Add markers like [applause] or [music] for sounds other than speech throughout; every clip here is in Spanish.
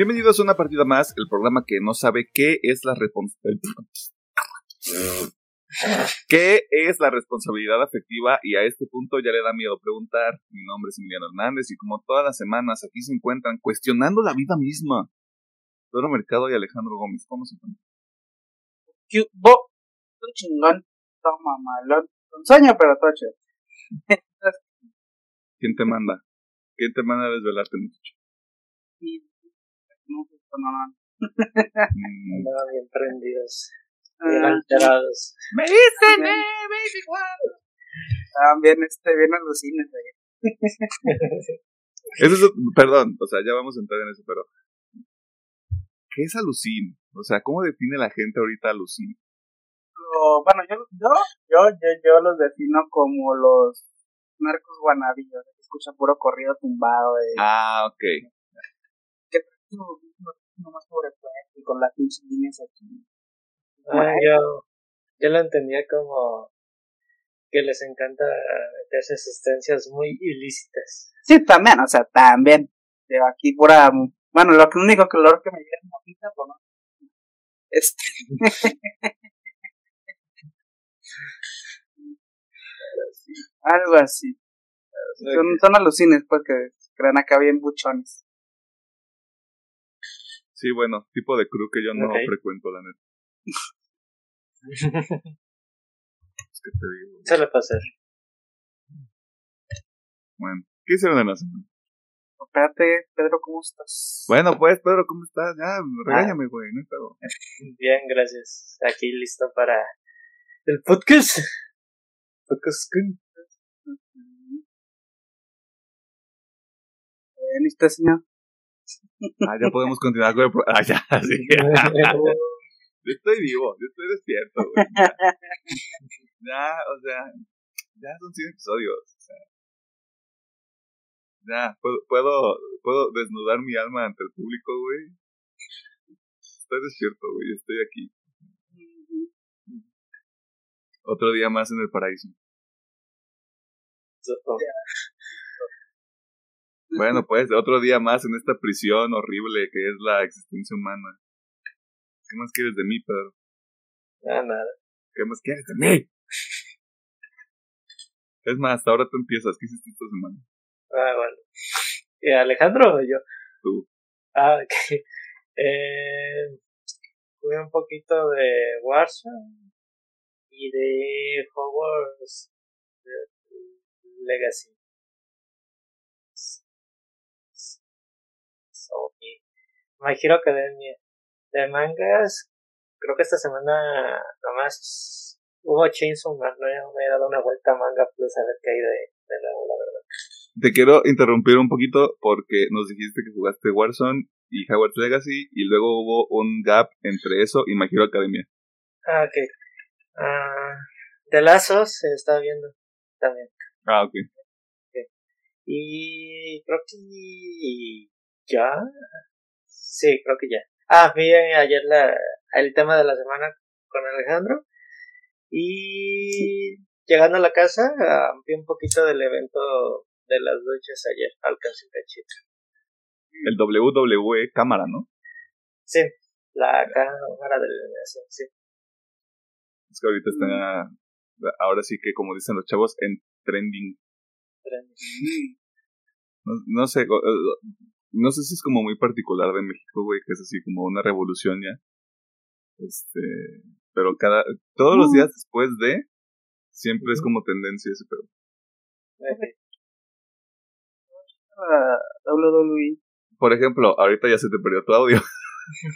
Bienvenidos a una partida más, el programa que no sabe qué es la responsabilidad. [laughs] ¿Qué es la responsabilidad afectiva? Y a este punto ya le da miedo preguntar. Mi nombre es Emiliano Hernández y como todas las semanas aquí se encuentran cuestionando la vida misma. Pedro Mercado y Alejandro Gómez, ¿cómo se encuentran? Bo, chingón, sueño, pero toche. ¿Quién te manda? ¿Quién te manda a desvelarte, muchacho? No, no, no. Mm, Andaban bien prendidos, Ah, bien alterados. Me dicen, eh, baby, guau. Estaban bien, este, bien alucines ahí. [laughs] Eso es, perdón, o sea, ya vamos a entrar en eso, pero ¿qué es alucin? O sea, ¿cómo define la gente ahorita alucin? Lo- bueno, yo, yo, yo, yo, yo los defino como los narcos guanabillos, que escuchan puro corrido tumbado de Ah, ok. No, no, nomás sobrepuesto y con las pinches líneas aquí. Ah, yo, yo lo entendía como que les encanta meterse asistencias muy ilícitas. Sí, también, o sea, también. Pero aquí pura, bueno, lo que único color que me llega es mojita, pues no. Este. [laughs] Algo así. Son, son alucines, pues, que crean acá bien buchones. Sí, bueno, tipo de crew que yo no frecuento, la neta. [laughs] Es que te digo. Suele pasar. Bueno, ¿qué hicieron en la semana? Espérate, Pedro, ¿cómo estás? Bueno, pues, Pedro, ¿cómo estás? Ya, regáñame, güey, no pedo. [laughs] Bien, gracias. Aquí listo para el podcast. Podcast ¿y usted, señor? Ah, ya podemos continuar con el pro- Ah, ya, [laughs] sí. [laughs] Yo estoy vivo, yo estoy despierto, güey. Ya, [laughs] Ya, o sea, ya son 100 episodios. O sea, ya, puedo, puedo, puedo desnudar mi alma ante el público, güey. Estoy despierto, güey, estoy aquí. Otro día más en el paraíso. Bueno, pues, otro día más en esta prisión horrible que es la existencia humana. ¿Qué más quieres de mí, Pedro? Ah, nada. ¿Qué más quieres de mí? Es más, hasta ahora tú empiezas. ¿Qué hiciste esta semana? Ah, bueno. ¿Y Alejandro o yo? Tú. Ah, ok. [laughs] Eh, jugué un poquito de Warzone y de Hogwarts Legacy. So, y My Hero Academia. De mangas, creo que esta semana nomás hubo Chainsaw Man, no me he dado una vuelta a manga plus a ver qué hay de, de nuevo, la verdad. Te quiero interrumpir un poquito porque nos dijiste que jugaste Warzone y Hogwarts Legacy y luego hubo un gap entre eso y My Hero Academia. Ah, ok. Ah, de Lazos se está viendo también. Ah, ok. Y creo que ya. Sí, creo que ya. Ah, vi ayer la, el tema de la semana con Alejandro. Y llegando a la casa, vi un poquito del evento de las duchas ayer. Alcancé un cachito. El WWE cámara, ¿no? Sí, la cámara de la sí. Es que ahorita está, ahora sí que como dicen los chavos, en trending. No, no sé, no sé si es como muy particular de México, güey, que es así como una revolución ya. Este, pero cada, todos los días después de, siempre es como tendencia ese WWE. Por ejemplo, ahorita ya se te perdió tu audio. [laughs]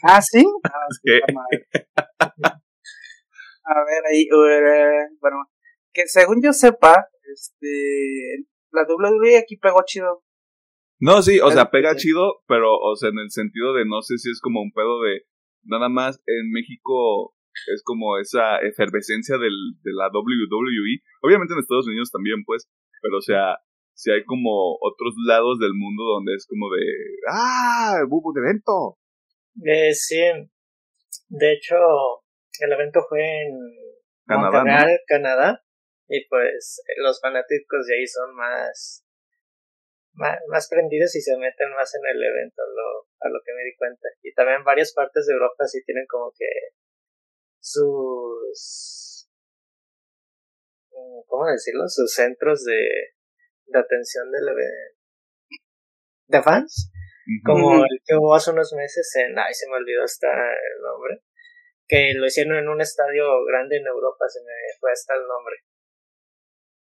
Ah, ¿sí? [laughs] Ah, sí. [laughs] A ver, ahí, bueno, que según yo sepa, este, la WWE aquí pegó chido. No, sí, o sea, pega chido, pero, o sea, en el sentido de no sé si es como un pedo de, nada más en México es como esa efervescencia del, de la WWE. Obviamente en Estados Unidos también, pues, pero o sea, si hay como otros lados del mundo donde es como de, ¡ah! ¡Hubo un evento! Eh, sí, de hecho, el evento fue en Canadá, Montreal, ¿no? Canadá, y pues los fanáticos de ahí son más más, prendidos y se meten más en el evento, lo, a lo que me di cuenta. Y también varias partes de Europa sí tienen como que sus, mm, ¿cómo decirlo? Sus centros de, de atención del evento. De fans. Como el que hubo hace unos meses en, ay, se me olvidó hasta el nombre, que lo hicieron en un estadio grande en Europa, se me fue hasta el nombre.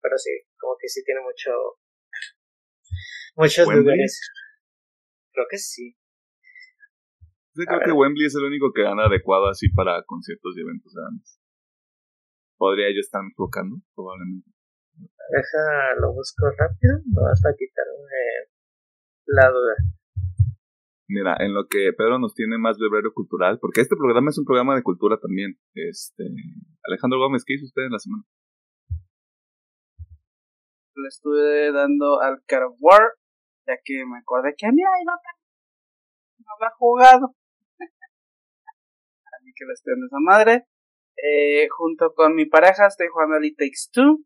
Pero sí, como que sí tiene mucho, muchos lugares. Creo que sí. Yo creo que Wembley es el único que gana adecuado así para conciertos y eventos grandes. Podría yo estar enfocando, probablemente. Deja, lo busco rápido, no vas a quitarme la duda. Mira, en lo que Pedro nos tiene más librero cultural, porque este programa es un programa de cultura también. Este, Alejandro Gómez, ¿qué hizo usted en la semana? Le estuve dando al God War, ya que me acordé que a mí ahí no, no había jugado. [laughs] Así que le estoy dando esa madre. Eh, junto con mi pareja estoy jugando Elite Takes Two.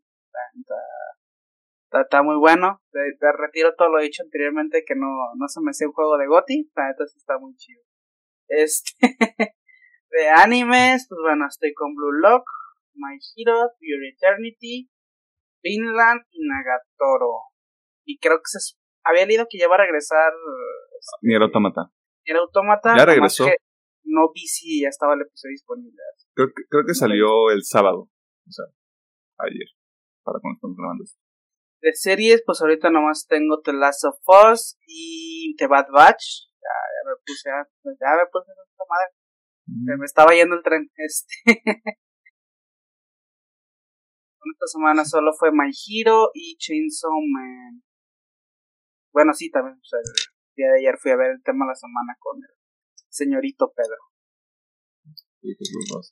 Está, muy bueno. Te, retiro todo lo dicho anteriormente que no, no se me hacía un juego de Goti. Entonces está muy chido. Este. [laughs] de animes, pues bueno, estoy con Blue Lock, My Hero, Pure Eternity, Finland y Nagatoro. Y creo que se había leído que ya va a regresar. Este, Nier Automata. Nier Automata. Ya regresó. No vi si ya estaba el episodio disponible. Creo que, creo que salió el sábado. O sea, ayer. Para cuando estamos grabando esto. De series, pues ahorita nomás tengo The Last of Us y The Bad Batch. Ya, ya me puse ya me puse a esta madre. Mm. Me estaba yendo el tren. [laughs] Este. Esta semana solo fue My Hero y Chainsaw Man. Bueno, sí, también. O sea, el día de ayer fui a ver el tema de la semana con el señorito Pedro.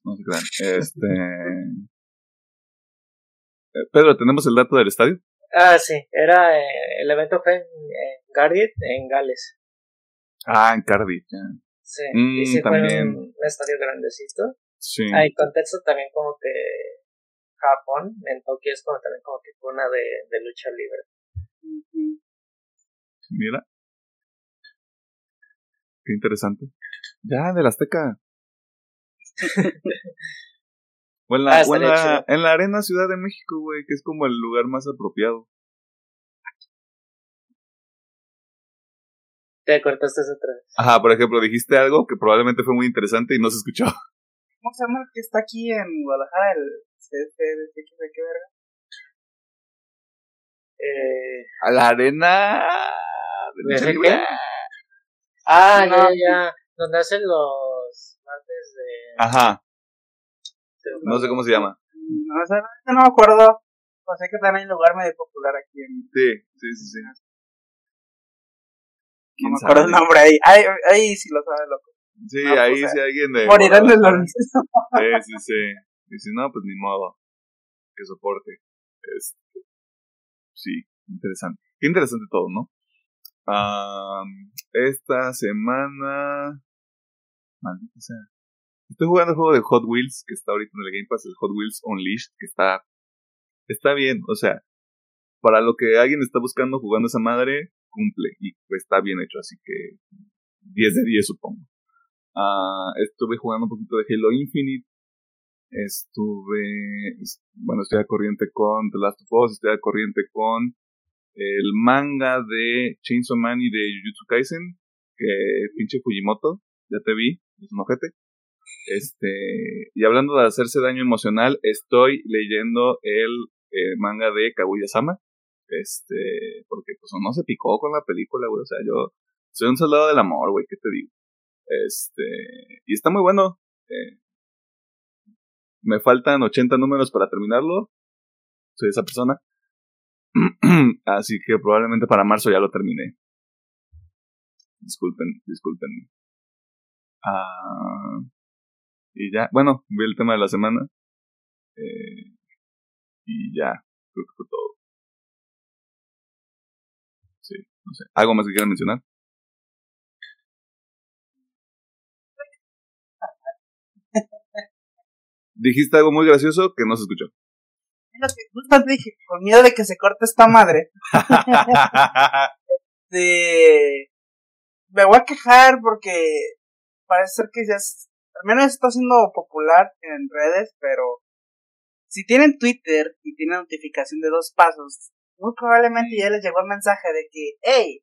No Este. Eh, Pedro, ¿tenemos el dato del estadio? Ah, sí, era eh, el evento fue en, Cardiff, en Gales. Ah, en Cardiff, ya. Sí, y sí también. fue un, estadio grandecito. Sí. Hay contexto también como que Japón, en Tokio es como también como que una de, de lucha libre. Mira. Qué interesante. Ya, del Azteca. [laughs] O en la, ah, en, la, Arena Ciudad de México, güey, que es como el lugar más apropiado. Te cortaste otra vez. Ajá, por ejemplo, dijiste algo que probablemente fue muy interesante y no se escuchó. ¿Cómo se llama el que está aquí en Guadalajara? El CFD, de qué verga? Eh, a la arena de Ah, ya, ya. Donde hacen los martes de. Ajá. No sé cómo se llama. No, sé, no me acuerdo. O sea que también hay un lugar medio popular aquí en. Sí, sí, sí, sí. No me acuerdo el nombre ahí. Ahí, ahí sí lo sabe, loco. Sí, ahí pues, sí hay alguien de. Morirán de la Sí, sí, sí. Y si no, pues ni modo. Que soporte. Este. Sí, interesante. Qué interesante todo, ¿no? esta semana. Maldita sea. Estoy jugando el juego de Hot Wheels que está ahorita en el Game Pass, el Hot Wheels Unleashed, que está. Está bien, o sea, para lo que alguien está buscando jugando esa madre, cumple y está bien hecho, así que 10 de 10 supongo. Uh, estuve jugando un poquito de Halo Infinite. Estuve, bueno, estoy a corriente con The Last of Us, estoy a corriente con el manga de Chainsaw Man y de Jujutsu Kaisen, que pinche Fujimoto, ya te vi, es un ojete. Este, y hablando de hacerse daño emocional, estoy leyendo el eh, manga de Kaguya-sama. Este, porque pues no se picó con la película, güey. O sea, yo soy un soldado del amor, güey, ¿qué te digo? Este, y está muy bueno. Eh, me faltan 80 números para terminarlo. Soy esa persona. [clears throat] Así que probablemente para marzo ya lo terminé. Disculpen, disculpen. Ah, y ya, bueno, vi el tema de la semana. Eh, y ya, creo que fue todo. Sí, no sé. ¿Algo más que quieran mencionar? Dijiste algo muy gracioso que no se escuchó. Justamente dije, con miedo de que se corte esta madre. [laughs] Este. Me voy a quejar porque parece ser que ya es, al menos está siendo popular en redes, pero si tienen Twitter y tienen notificación de dos pasos, muy probablemente ya les llegó el mensaje de que, hey,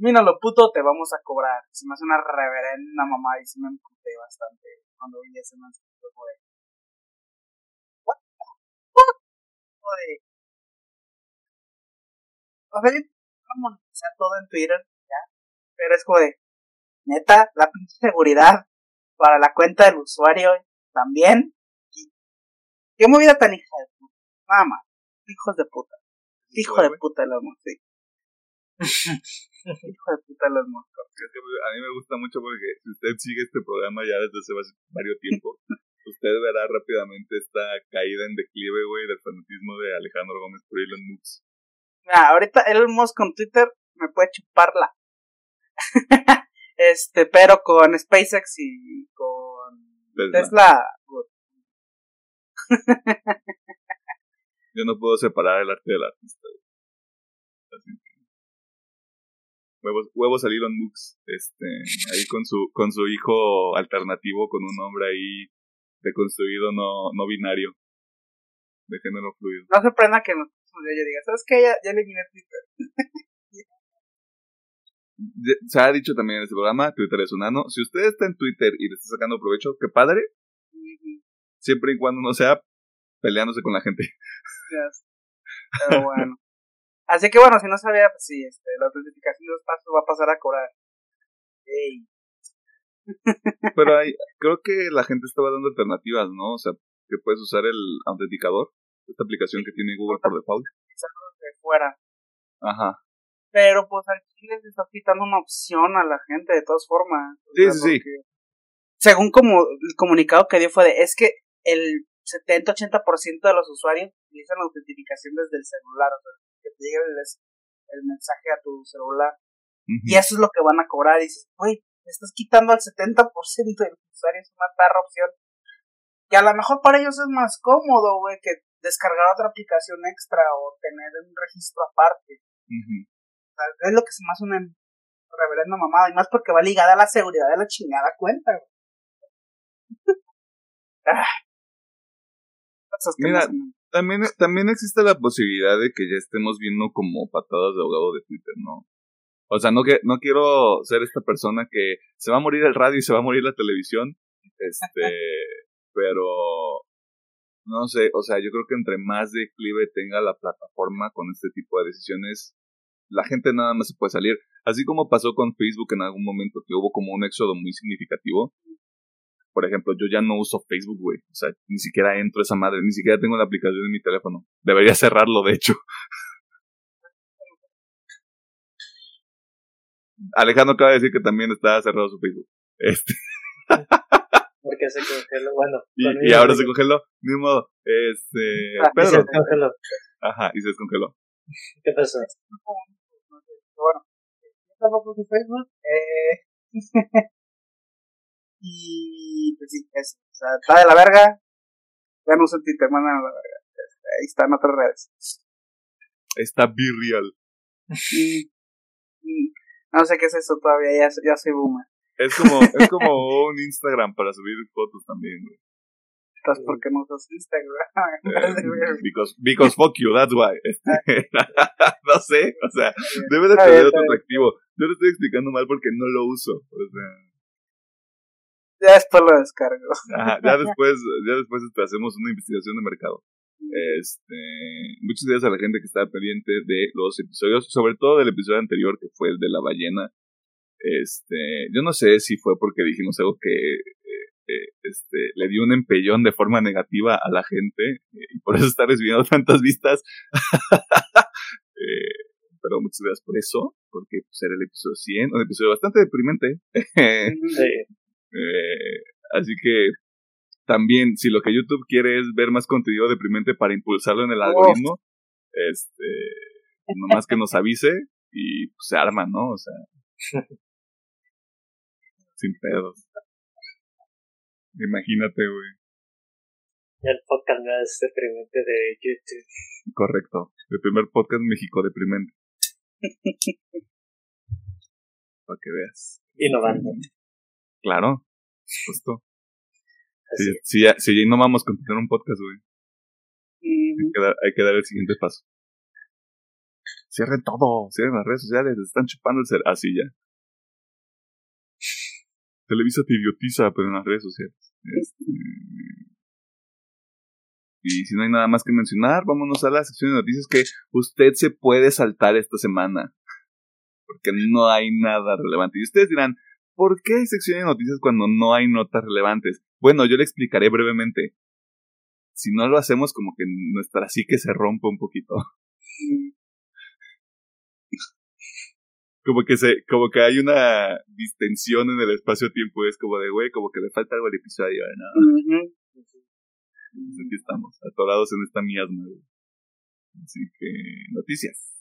lo puto, te vamos a cobrar. Se me hace una reverenda mamá y se me emputé bastante cuando vi ese mensaje. Fue what the fuck? Joder. O sea, a todo en Twitter, ya. Pero es como de, neta, la pinche seguridad para la cuenta del usuario también. ¿Qué movida tan hija de puta? Mamá, hijos de puta. [laughs] Hijo de puta el amor, sí. Hijo de puta los moscos. a mí me gusta mucho porque si usted sigue este programa ya desde hace varios tiempo, usted verá rápidamente esta caída en declive, güey, del fanatismo de Alejandro Gómez por Elon Musk. Ah, ahorita Elon Musk con Twitter me puede chuparla. [laughs] este, pero con SpaceX y con Tesla. [laughs] Yo no puedo separar el arte del artista. Así huevos, huevos a Elon este, ahí con su, con su hijo alternativo, con un hombre ahí deconstruido no, no binario, de género fluido. No sorprenda que nos yo diga, ¿sabes qué? Ya, ya eliminé Twitter. [laughs] Se ha dicho también en este programa, Twitter es un ano. Si usted está en Twitter y le está sacando provecho, qué padre. Siempre y cuando no sea peleándose con la gente. [laughs] Pero bueno. Así que bueno, si no sabía, pues sí, este, la autentificación de los pasos va a pasar a cobrar. Pero hay, creo que la gente estaba dando alternativas, ¿no? O sea, que puedes usar el autenticador, esta aplicación que tiene Google por default. de fuera. Ajá. Pero pues aquí les está quitando una opción a la gente de todas formas. Sí, sí, sí. Según como el comunicado que dio fue de, es que el 70-80% de los usuarios utilizan la autentificación desde el celular. O sea, que te llegue el, mensaje a tu celular. Y eso es lo que van a cobrar. Y dices, güey, estás quitando al 70% de los usuarios una perra opción. Que a lo mejor para ellos es más cómodo, güey, que descargar otra aplicación extra o tener un registro aparte. es lo que se me hace una reverenda mamada. Y más porque va ligada a la seguridad de la chingada cuenta, güey. [laughs] Ah. Mira, también, también existe la posibilidad de que ya estemos viendo como patadas de ahogado de Twitter, ¿no? O sea, no, que, no quiero ser esta persona que se va a morir el radio y se va a morir la televisión, este, [laughs] pero no sé, o sea, yo creo que entre más declive tenga la plataforma con este tipo de decisiones, la gente nada más se puede salir. Así como pasó con Facebook en algún momento, que hubo como un éxodo muy significativo, por ejemplo, yo ya no uso Facebook, güey. O sea, ni siquiera entro a esa madre, ni siquiera tengo la aplicación en mi teléfono. Debería cerrarlo, de hecho. [laughs] Alejandro acaba de decir que también está cerrado su Facebook. Este. [laughs] Porque se congeló, bueno. Y, ahora se congeló, ni modo. Este. Ah, Pedro. se descongeló. Ajá, y se descongeló. [laughs] ¿Qué pasó? Bueno, tampoco su Facebook. Eh. [laughs] Y pues sí, eso. O sea, está de la verga. Ya no sentí, te mandan a la verga. Ahí están otras redes. Está Be Real. No sé qué es eso todavía, ya, ya soy boomer. Es como, es como un Instagram para subir fotos también, güey. Entonces, ¿por qué no usas Instagram? [laughs] Eh, because, because fuck you, that's why. Este, [laughs] no sé, o sea, debe de tener otro atractivo. Yo lo estoy explicando mal porque no lo uso. O sea, ya después lo descargo. ya después, ya después este, hacemos una investigación de mercado. Este, muchas gracias a la gente que estaba pendiente de los episodios, sobre todo del episodio anterior que fue el de la ballena. Este, yo no sé si fue porque dijimos algo que eh, eh, este, le dio un empellón de forma negativa a la gente eh, y por eso está recibiendo [laughs] tantas vistas. [laughs] pero muchas gracias por eso, porque pues, era el episodio 100, un episodio bastante deprimente. [laughs] sí. Así que también, si lo que YouTube quiere es ver más contenido deprimente para impulsarlo en el algoritmo, este, nomás que nos avise y pues, se arma, ¿no? O sea, [laughs] sin pedos. Imagínate, güey. El podcast más deprimente de YouTube. Correcto. El primer podcast México deprimente. [laughs] para que veas. Innovando. Claro, justo. Si, si, ya, si ya no vamos a tener un podcast, güey. Hay que, dar, hay que dar el siguiente paso. Cierren todo, cierren las redes sociales, les están chupando el ser así ya. Televisa te idiotiza, pero en las redes sociales. Este... Y si no hay nada más que mencionar, vámonos a la sección de noticias que usted se puede saltar esta semana. Porque no hay nada relevante. Y ustedes dirán, ¿por qué hay sección de noticias cuando no hay notas relevantes? Bueno, yo le explicaré brevemente. Si no lo hacemos, como que nuestra psique se rompe un poquito. [laughs] como que se, como que hay una distensión en el espacio-tiempo, es como de, güey, como que le falta algo al episodio, ¿no? Pues aquí estamos, atorados en esta miasma. Así que, noticias.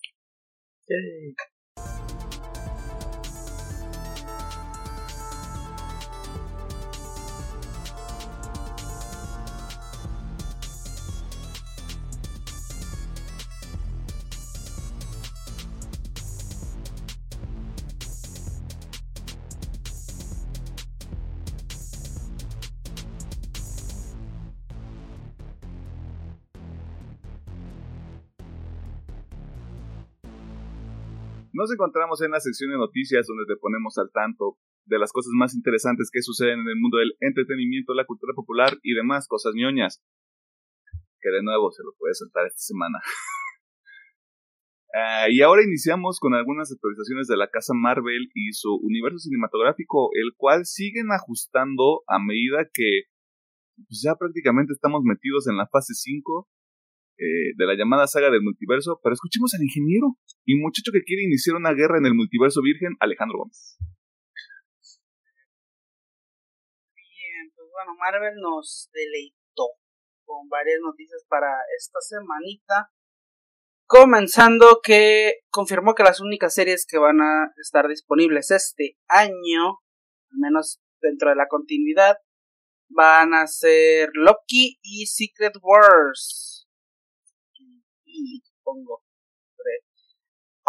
Nos encontramos en la sección de noticias donde te ponemos al tanto de las cosas más interesantes que suceden en el mundo del entretenimiento, la cultura popular y demás cosas ñoñas. Que de nuevo se lo puede saltar esta semana. uh, [laughs] y ahora iniciamos con algunas actualizaciones de la casa Marvel y su universo cinematográfico, el cual siguen ajustando a medida que pues, ya prácticamente estamos metidos en la fase 5 eh, de la llamada saga del multiverso, pero escuchemos al ingeniero y muchacho que quiere iniciar una guerra en el multiverso virgen, Alejandro Gómez. Bien, pues bueno, Marvel nos deleitó con varias noticias para esta semanita. Comenzando que confirmó que las únicas series que van a estar disponibles este año, al menos dentro de la continuidad, van a ser Loki y Secret Wars pongo.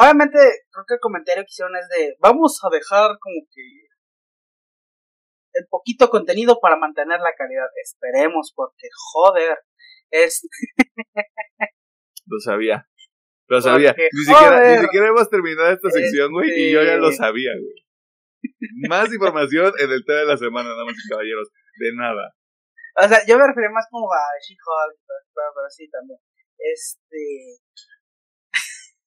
Obviamente, creo que el comentario que hicieron es de, vamos a dejar como que el poquito contenido para mantener la calidad. Esperemos, porque joder, es... lo sabía. Lo sabía. ni, siquiera, ni siquiera hemos terminado esta sección, güey, y yo ya lo este sabía, güey. Más información en el tema de la semana, damas y caballeros. De nada. O sea, yo me refería más como a She-Hulk, pero, pero sí también. Este.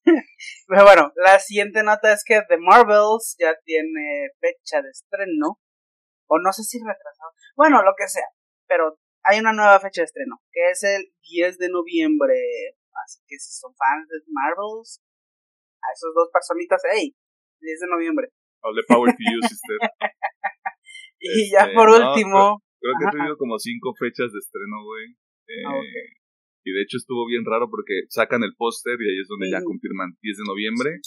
[laughs] Pero bueno, la siguiente nota es que The Marvels ya tiene fecha de estreno. O no sé si retrasado. Bueno, lo que sea. Pero hay una nueva fecha de estreno. Que es el 10 de noviembre. Así que si son fans de Marvels. A esos dos personitas. ¡Hey! 10 de noviembre. The power to you, sister. [laughs] y ya este, por último. creo, que he tenido como cinco fechas de estreno, güey. Ah, eh, y de hecho estuvo bien raro porque sacan el póster y ahí es donde ya confirman 10 de noviembre.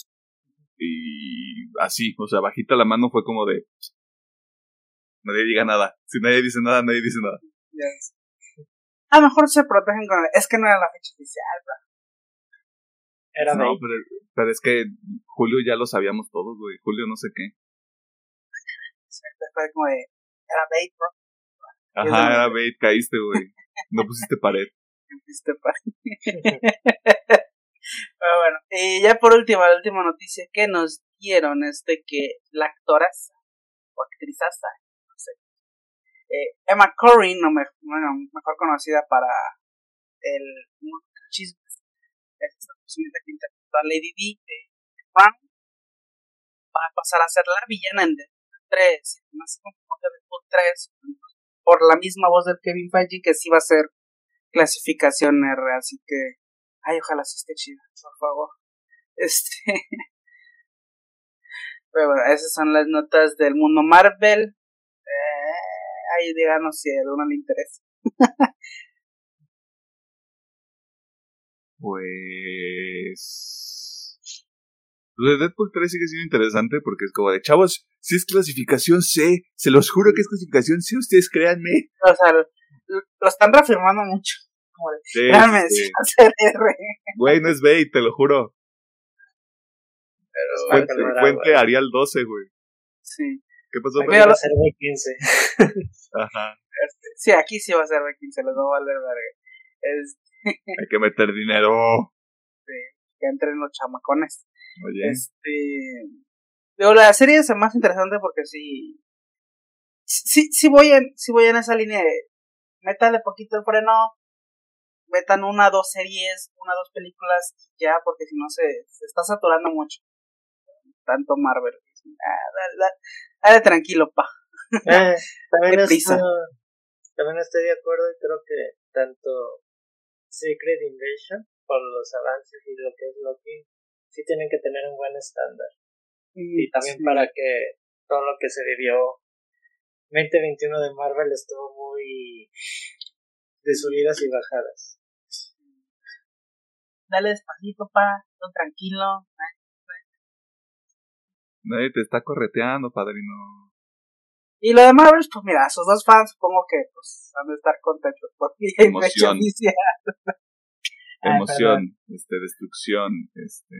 Y así, o sea, bajita la mano fue como de... Nadie diga nada. Si nadie dice nada, nadie dice nada. A lo mejor se protegen con... Es que no era la fecha oficial, bro. Era no, pero, pero, es que Julio ya lo sabíamos todos, güey. Julio no sé qué. Fue como de... Era bait, bro. Ajá, era bait, caíste, güey. No pusiste pared. [laughs] [laughs] Pero bueno, y ya por último, la última noticia que nos dieron es de que la actora o actrizaza, no sé, eh, Emma Corrin, no me, bueno, mejor conocida para el chisme, esta personita que interpretó a Lady D de Brown, va a pasar a ser la villana en Deadpool 3, más como Deadpool 3, por la misma voz de Kevin Feige, que sí va a ser clasificación R, así que, ay, ojalá sí esté chido, por favor. [laughs] Este. Pero bueno, esas son las notas del mundo Marvel. Eh, ahí díganos si a alguno le interesa. pues. Lo de Deadpool 3 sigue siendo interesante porque es como de chavos, si es clasificación C, se los juro que es clasificación C, ustedes créanme. O sea, lo están reafirmando mucho. Como de, sí, sí. Güey, no es bait, te lo juro. Pero, fuente, fuente Arial 12, güey. Sí. ¿Qué pasó? Aquí Va a ser B15. [laughs] Ajá. Sí, aquí sí va a ser B15, les va a valer verga. Es [laughs] Hay que meter dinero. que entren los chamacones. Oye. Este. Digo, la serie es más interesante porque sí. Sí, sí voy en, sí voy en esa línea de. Métale poquito el freno. Metan una, dos series, una, dos películas y ya, porque si no se, se está saturando mucho. Tanto Marvel. Ah, dale, dale- dale tranquilo, pa. [laughs] Eh, también, estoy, también estoy de acuerdo y creo que tanto Secret Invasion por los avances y lo que es Loki sí tienen que tener un buen estándar. Y también Sí. para que todo lo que se vivió 2021 de Marvel estuvo muy de subidas y bajadas. Dale despacito, pa. todo tranquilo. Nadie te está correteando, padrino. Y lo de Marvel, pues mira, sus dos fans supongo que pues han de estar contentos por mi fecha [laughs] Emoción. Ah, [laughs] Emoción, este, destrucción, este.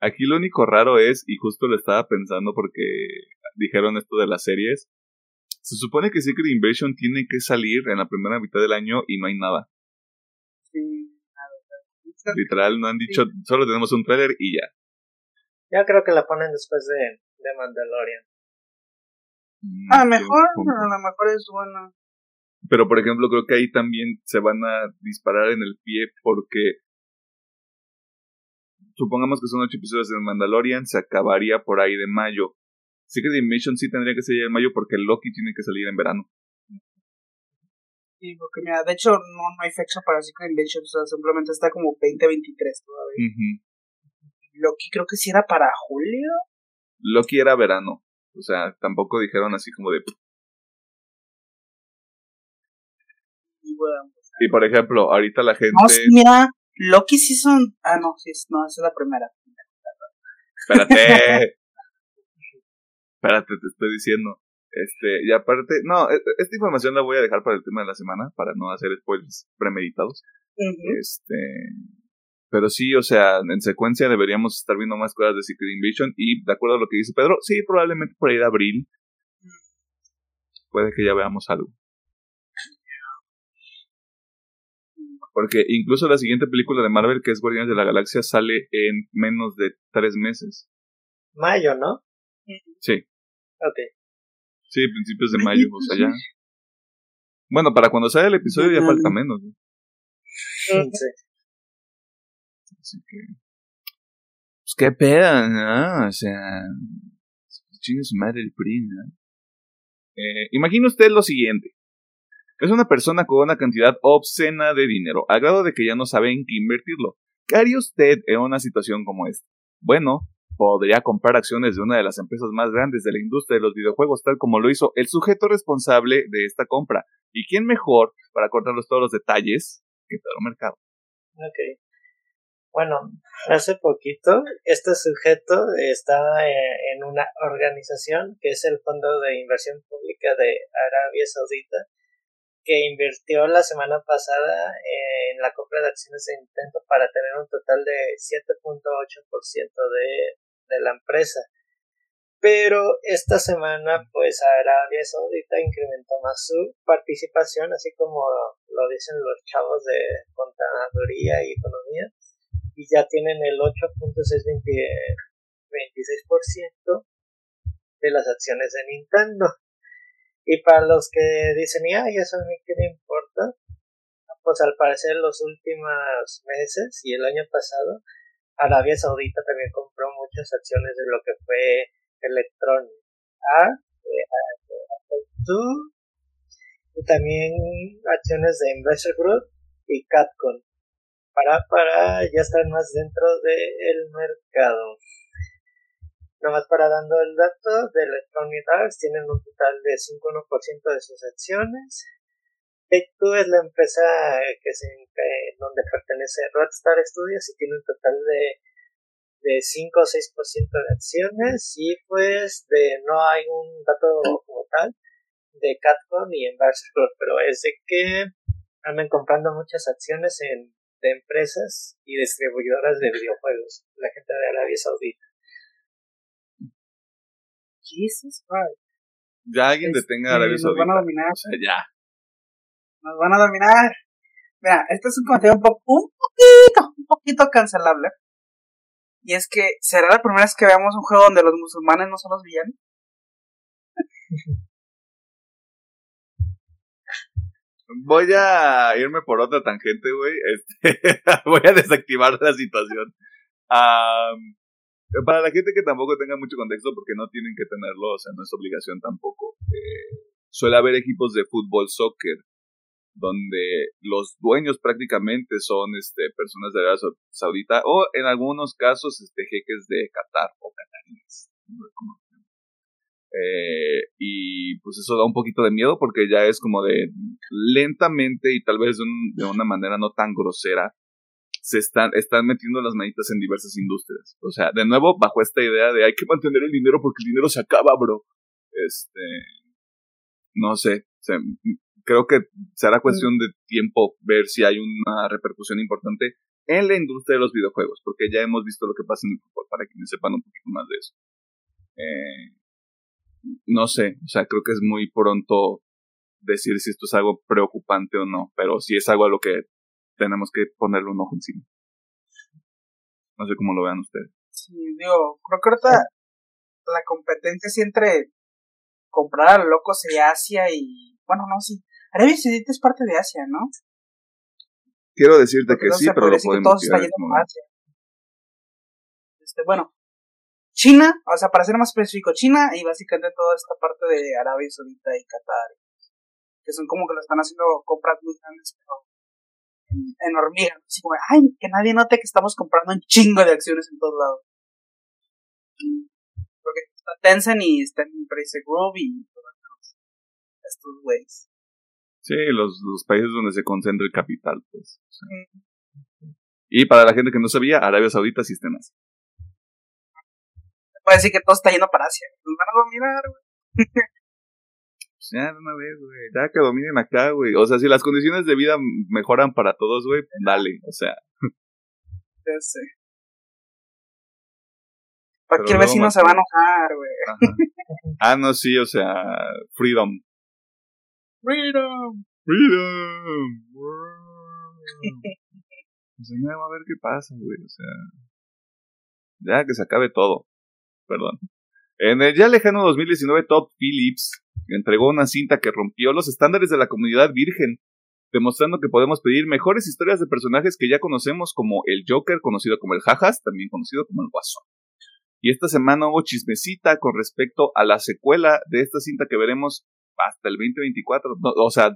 Aquí lo único raro es, y justo lo estaba pensando porque dijeron esto de las series. Se supone que Secret Invasion tiene que salir en la primera mitad del año y no hay nada. Sí, nada, Literal, no han dicho, solo tenemos un trailer y ya. Yo creo que la ponen después de, de Mandalorian. Mm, A lo qué mejor, a lo mejor es bueno. Pero por ejemplo, creo que ahí también se van a disparar en el pie porque supongamos que son ocho episodios de Mandalorian, se acabaría por ahí de mayo. Secret Invasion sí tendría que salir en mayo porque Loki tiene que salir en verano. Sí, porque mira, de hecho no, no hay fecha para Secret Invasion, o sea, simplemente está como 2023 todavía. Ujú. Loki creo que sí era para julio. Loki era verano. O sea, tampoco dijeron así como de... Y bueno, Y por ejemplo, ahorita la gente... no, sí, mira, Loki sí son. Ah, no, sí, es- no, esa es la primera. Espérate. [laughs] Espérate, te estoy diciendo. Este, y aparte, no, e- esta información la voy a dejar para el tema de la semana, para no hacer spoilers premeditados. Este, pero sí, o sea, en secuencia deberíamos estar viendo más cosas de Secret Invasion y de acuerdo a lo que dice Pedro, sí, probablemente por ahí de abril puede que ya veamos algo. Porque incluso la siguiente película de Marvel, que es Guardianes de la Galaxia, sale en menos de tres meses. Mayo, ¿no? Sí, Ok. sí, principios de mayo, o sea, ya. Bueno, para cuando salga el episodio ya falta menos. ¿no? Sí. Así que. Pues qué peda, ¿no? O sea. Chingue su madre el PRI, ¿no? Eh, imagine usted lo siguiente. Es una persona con una cantidad obscena de dinero, a grado de que ya no sabe en qué invertirlo. ¿Qué haría usted en una situación como esta? Bueno, podría comprar acciones de una de las empresas más grandes de la industria de los videojuegos, tal como lo hizo el sujeto responsable de esta compra. ¿Y quién mejor para contarnos todos los detalles que Pedro Mercado? Ok. Bueno, hace poquito este sujeto estaba eh, en una organización que es el Fondo de Inversión Pública de Arabia Saudita que invirtió la semana pasada en la compra de acciones de Nintendo para tener un total de 7.8% de, de la empresa. Pero esta semana, pues Arabia Saudita incrementó más su participación, así como lo dicen los chavos de contaduría y economía, y ya tienen el 8.626% de las acciones de Nintendo. Y para los que dicen, ay, eso a mí qué me importa, pues al parecer los últimos meses y el año pasado, Arabia Saudita también compró muchas acciones de lo que fue Electronic Arts, eh, y también acciones de Investor Group y Catcon, para, para ya estar más dentro del mercado. Nomás para dando el dato de Electronic Arts, tienen un total de 5,1% de sus acciones. Take-Two es la empresa que se, eh, donde pertenece Rockstar Studios y tiene un total de, de 5 o 6% de acciones. Y pues de no hay un dato como tal de Catcon y Embarser Group, pero es de que andan comprando muchas acciones en, de empresas y distribuidoras de videojuegos, la gente de Arabia Saudita. Jesus Christ. Ya alguien Este, detenga a Arabia Nos van a Saudita. dominar. O sea, ya. Nos van a dominar. Mira, este es un comentario un, po- un poquito, un poquito cancelable. Y es que, ¿será la primera vez que veamos un juego donde los musulmanes no son los villanos? [laughs] Voy a irme por otra tangente, güey. Este, [laughs] voy a desactivar la situación. Am, para la gente que tampoco tenga mucho contexto, porque no tienen que tenerlo, o sea, no es obligación tampoco. eh, suele haber equipos de fútbol, soccer, donde los dueños prácticamente son este, personas de Arabia Sau- Saudita o en algunos casos este, jeques de Qatar o llama. Eh, y pues eso da un poquito de miedo porque ya es como de lentamente y tal vez de, un- de una manera no tan grosera se están, están metiendo las manitas en diversas industrias. O sea, de nuevo, bajo esta idea de hay que mantener el dinero porque el dinero se acaba, bro. Este, no sé, creo que será cuestión de tiempo ver si hay una repercusión importante en la industria de los videojuegos, porque ya hemos visto lo que pasa en el fútbol, para quienes sepan un poquito más de eso. Eh, no sé, o sea, creo que es muy pronto decir si esto es algo preocupante o no, pero sí es algo a lo que tenemos que ponerle un ojo encima. No sé cómo lo vean ustedes. Sí, digo, creo que ahorita la competencia sí entre comprar a lo loco sería Asia y. Bueno, no, sí. Arabia Saudita es parte de Asia, ¿no? Quiero decirte Porque que sí, pero lo que podemos está tirar momento. Asia. Este, bueno, China, o sea, para ser más específico, China y básicamente toda esta parte de Arabia Saudita y Qatar, que son como que lo están haciendo compras muy grandes, pero en, en hormiga, así como, ay, que nadie note que estamos comprando un chingo de acciones en todos lados. Porque está Tencent y está en Embrace Group y todos estos güeyes. Sí, los, los países donde se concentra el capital, pues. o sea. Y para la gente que no sabía, Arabia Saudita sí está en Asia. Puede decir que todo está yendo para Asia. Nos van a dominar, güey. Pues ya, de una vez, güey. Ya que dominen acá, güey. O sea, si las condiciones de vida mejoran para todos, güey, dale. O sea, Ya sé. Cualquier vecino se va a enojar, güey. Ah, no, sí, o sea, freedom. Freedom. Freedom. O sea, no, a ver qué pasa, güey. O sea, ya que se acabe todo. Perdón. En el ya lejano 2019, Top Phillips entregó una cinta que rompió los estándares de la comunidad virgen, demostrando que podemos pedir mejores historias de personajes que ya conocemos como el Joker, conocido como el Jajas, también conocido como el Guasón. Y esta semana hubo chismecita con respecto a la secuela de esta cinta que veremos hasta el 2024. No, o sea,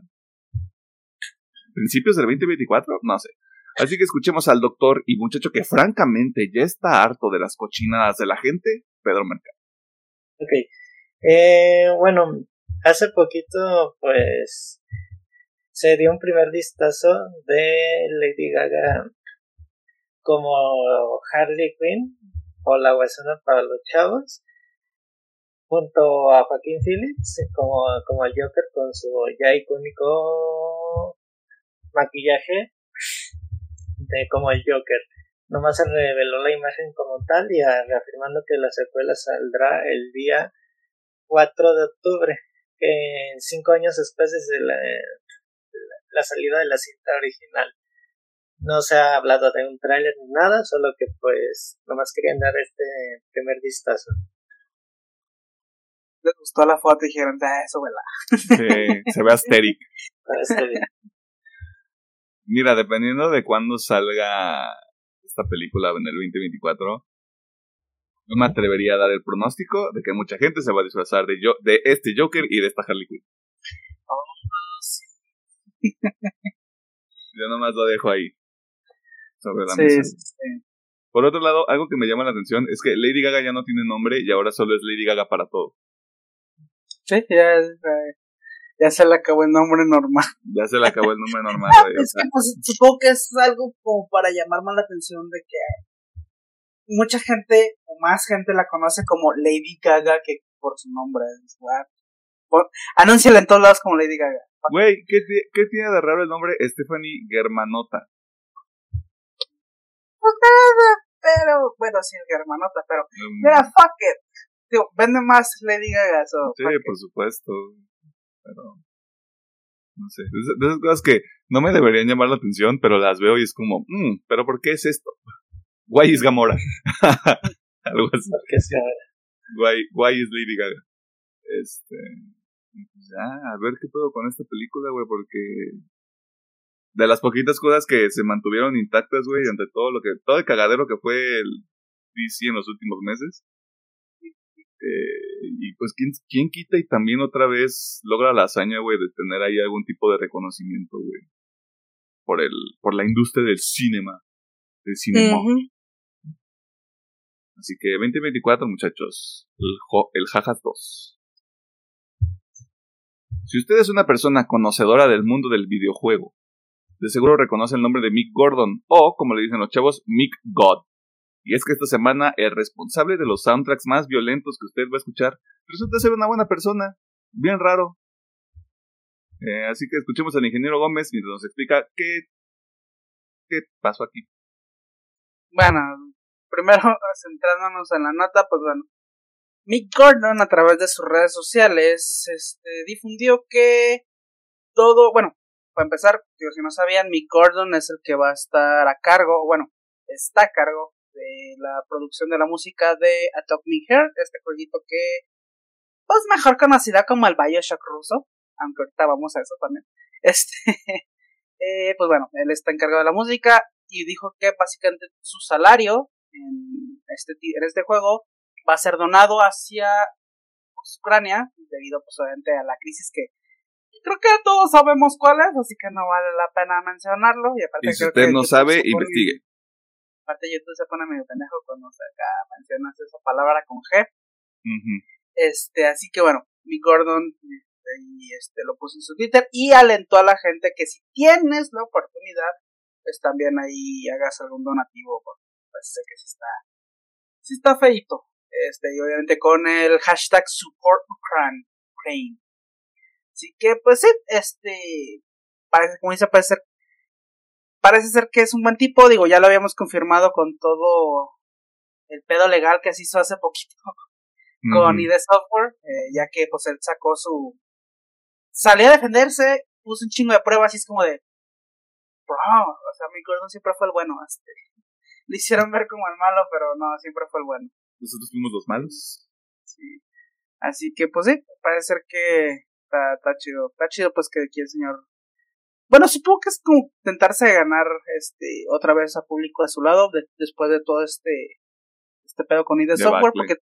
principios del 2024, no sé. Así que escuchemos al doctor y muchacho que francamente ya está harto de las cochinadas de la gente, Pedro Mercado. Ok. Eh, bueno, hace poquito, pues, se dio un primer vistazo de Lady Gaga como Harley Quinn o la guasona para los chavos, junto a Joaquín Phoenix como, como el Joker con su ya icónico maquillaje de como el Joker. Nomás se reveló la imagen como tal y a- reafirmando que la secuela saldrá el día 4 de octubre, que cinco años después de la salida de la cinta original. No se ha hablado de un tráiler ni nada, solo que pues nomás querían dar este primer vistazo. Les gustó la foto y dijeron, ah, eso, güey. Sí, se ve asteric. [laughs] Mira, dependiendo de cuándo salga esta película en el 2024, no me atrevería a dar el pronóstico de que mucha gente se va a disfrazar de, yo, de este Joker y de esta Harley Quinn. [laughs] Yo nomás lo dejo ahí. Sobre la Sí, mesa. sí, sí. Por otro lado, algo que me llama la atención es que Lady Gaga ya no tiene nombre y ahora solo es Lady Gaga para todo. Sí, ya, ya- ya se le acabó el nombre normal. Ya se le acabó el nombre normal. [laughs] güey, o es sea, que pues, supongo que es algo como para llamar más la atención de que mucha gente o más gente la conoce como Lady Gaga que por su nombre. Anúnciala en todos lados como Lady Gaga. Güey, ¿qué, ¿qué tiene de raro el nombre Stephanie Germanota? Pues nada, pero bueno, sí, es hermanota, pero Mm, mira, fuck it. Digo, vende más Lady Gaga. So, sí, por supuesto. Pero. No sé. De esas cosas que no me deberían llamar la atención, pero las veo y es como, mmm, ¿pero por qué es esto? [laughs] Guay [laughs] es Gamora. Algo así. Guay, guay es Lady Gaga. Este. Pues ya, a ver qué puedo con esta película, güey, porque de las poquitas cosas que se mantuvieron intactas, güey, ante todo lo que, todo el cagadero que fue el DC en los últimos meses. Eh, y pues, ¿quién, ¿quién quita y también otra vez logra la hazaña, güey, de tener ahí algún tipo de reconocimiento, güey, por el, por la industria del cinema, del cinema. Así que 2024, muchachos, el, el Jajas 2. Si usted es una persona conocedora del mundo del videojuego, de seguro reconoce el nombre de Mick Gordon, o, como le dicen los chavos, Mick God. Y es que esta semana el responsable de los soundtracks más violentos que usted va a escuchar resulta ser una buena persona. Bien raro. Eh, así que escuchemos al ingeniero Gómez mientras nos explica qué, qué pasó aquí. Bueno, primero [laughs] centrándonos en la nota, pues bueno, Mick Gordon a través de sus redes sociales este, difundió que todo, bueno, para empezar, si no sabían, Mick Gordon es el que va a estar a cargo, bueno, está a cargo de la producción de la música de Atomic Heart, este jueguito que, pues mejor conocida como el Bioshock ruso, aunque ahorita vamos a eso también. [laughs] Este, eh, pues bueno, él está encargado de la música y dijo que básicamente su salario en este, en este juego va a ser donado hacia pues, Ucrania, debido pues obviamente a la crisis que creo que todos sabemos cuál es, así que no vale la pena mencionarlo. Y, aparte si usted no sabe, investigue. Aparte YouTube se pone medio pendejo cuando se acá mencionas esa palabra con G. Este, así que bueno, mi Gordon y este lo puso en su Twitter y alentó a la gente que si tienes la oportunidad, pues también ahí hagas algún donativo, porque pues sé que sí está, sí está feito. Este, y obviamente con el hashtag support Ukraine. Así que, pues sí, este, parece, como dice, puede ser parece ser que es un buen tipo, digo, ya lo habíamos confirmado con todo el pedo legal que se hizo hace poquito [laughs] con ID Software, eh, ya que pues él sacó su... Salió a defenderse, puso un chingo de pruebas y es como de... Bro, o sea, mi Gordon siempre fue el bueno. Este, [laughs] le hicieron ver como el malo, pero no, siempre fue el bueno. Nosotros fuimos los malos. Sí. Así que pues sí, parece ser que está, está chido. Está chido pues que aquí el señor bueno, supongo que es como intentarse ganar este otra vez a público a su lado después de todo este este pedo con ID Software, porque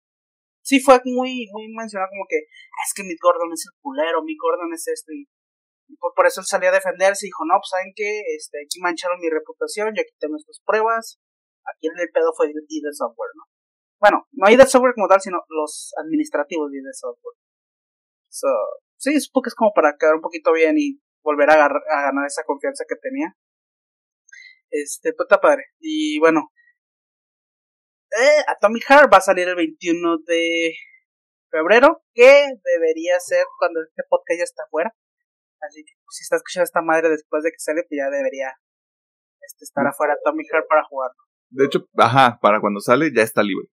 sí fue muy muy mencionado como que ah, es que Mick Gordon es el culero, Mick Gordon es esto y, por, eso él salió a defenderse y dijo, no, pues saben que este, aquí mancharon mi reputación, yo aquí tengo estas pruebas, aquí el pedo fue ID Software, ¿no? Bueno, no ID Software como tal, sino los administrativos de ID Software. So, sí, supongo que es como para quedar un poquito bien y volver a, ganar esa confianza que tenía. Este, puta pues, padre. Y bueno, eh, Atomic Heart va a salir el 21 de febrero, que debería ser cuando este podcast ya está afuera. Así que pues, si está escuchando esta madre después de que sale, pues ya debería este, estar afuera Atomic Heart para jugarlo. De hecho, ajá, para cuando sale ya está libre.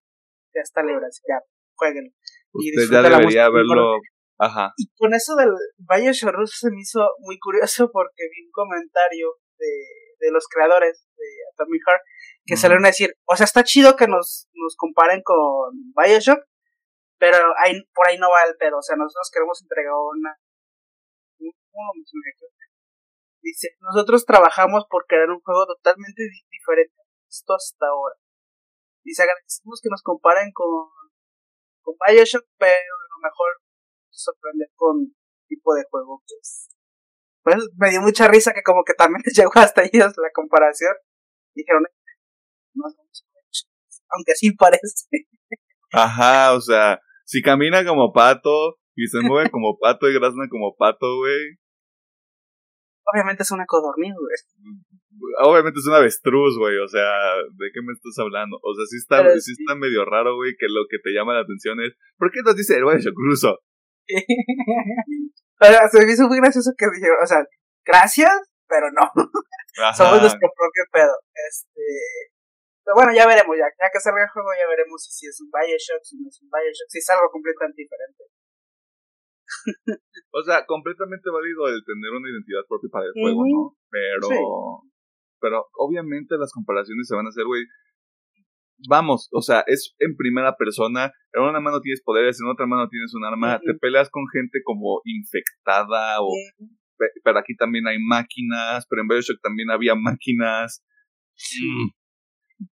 Ya está libre, así que ya, jueguen. Usted ya debería haberlo Ajá. Y con eso del Valle Ruso se me hizo muy curioso porque vi un comentario de, de los creadores de Atomic Heart que salieron a decir, o sea, está chido que nos, nos comparen con Bioshock, pero ahí, por ahí no va el pedo, o sea, nosotros queremos entregar una... Dice, nosotros trabajamos por crear un juego totalmente diferente esto hasta ahora. Dice, agradecemos que nos comparen con, con Bioshock, pero a lo mejor sorprender con tipo de juego pues, pues me dio mucha risa que como que también les [laughs] llegó hasta ellos la comparación dijeron no aunque así parece ajá o sea si camina como pato y se mueve [laughs] como pato y grazna como pato güey obviamente es una codorniz güey obviamente es una avestruz, güey, o sea, ¿de qué me estás hablando? O sea, sí está, sí. está medio raro, güey, que lo que te llama la atención es, ¿por qué nos dice el güey Cruzo? [laughs] o sea, se me hizo muy gracioso que dijeron, o sea, gracias, pero no. Somos nuestro propio pedo. Este, Pero bueno, ya veremos, ya, ya que salga el juego, ya veremos si, es un Bioshock, si no es un Bioshock, si es algo completamente diferente. o sea, completamente válido el tener una identidad propia para el juego, ¿no? Pero, pero obviamente las comparaciones se van a hacer, güey. Vamos, o sea, es en primera persona, en una mano tienes poderes, en otra mano tienes un arma, te peleas con gente como infectada o... Pero aquí también hay máquinas, pero en Bioshock también había máquinas. Mm.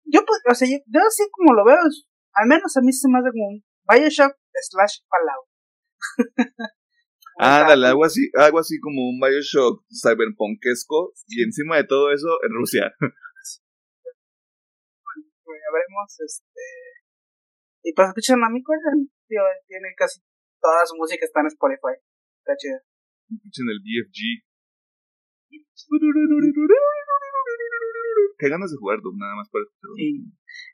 Yo, pues, o sea, yo, así como lo veo, al menos a mí se me hace como un Bioshock slash Fallout. ah, dale, algo así, algo así como un Bioshock cyberpunkesco y encima de todo eso en Rusia. Veremos, este... Y pues escuchan a mi cuerda, tiene casi toda su música está en Spotify. Está chido. Escuchen el BFG. Qué ganas de jugar Doom, nada más para escucharlo. Sí.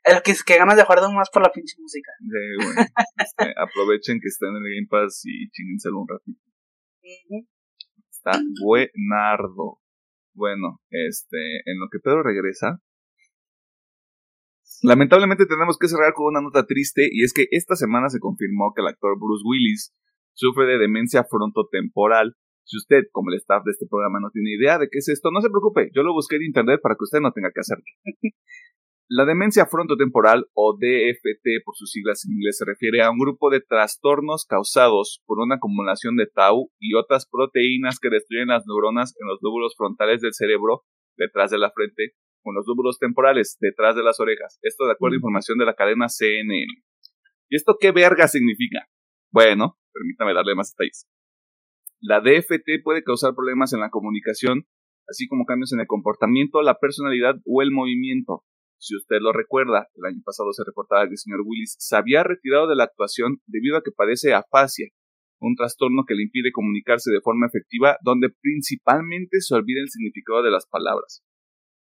El que, que ganas de jugar Doom más por la pinche música. Sí, bueno, este, [laughs] aprovechen que está en el Game Pass y chingenselo un ratito. Está buenardo. Bueno, este, en lo que Pedro regresa. Lamentablemente tenemos que cerrar con una nota triste y es que esta semana se confirmó que el actor Bruce Willis sufre de demencia frontotemporal si usted, como el staff de este programa, no tiene idea de qué es esto, no se preocupe, yo lo busqué en internet para que usted no tenga que hacerlo. [laughs] La demencia frontotemporal, o DFT por sus siglas en inglés, se refiere a un grupo de trastornos causados por una acumulación de tau y otras proteínas que destruyen las neuronas en los lóbulos frontales del cerebro, detrás de la frente, con los lóbulos temporales, detrás de las orejas. Esto de acuerdo a información de la cadena CNN. ¿Y esto qué verga significa? Bueno, permítame darle más detalles. La DFT puede causar problemas en la comunicación, así como cambios en el comportamiento, la personalidad o el movimiento. Si usted lo recuerda, el año pasado se reportaba que el señor Willis se había retirado de la actuación debido a que padece afasia, un trastorno que le impide comunicarse de forma efectiva, donde principalmente se olvida el significado de las palabras,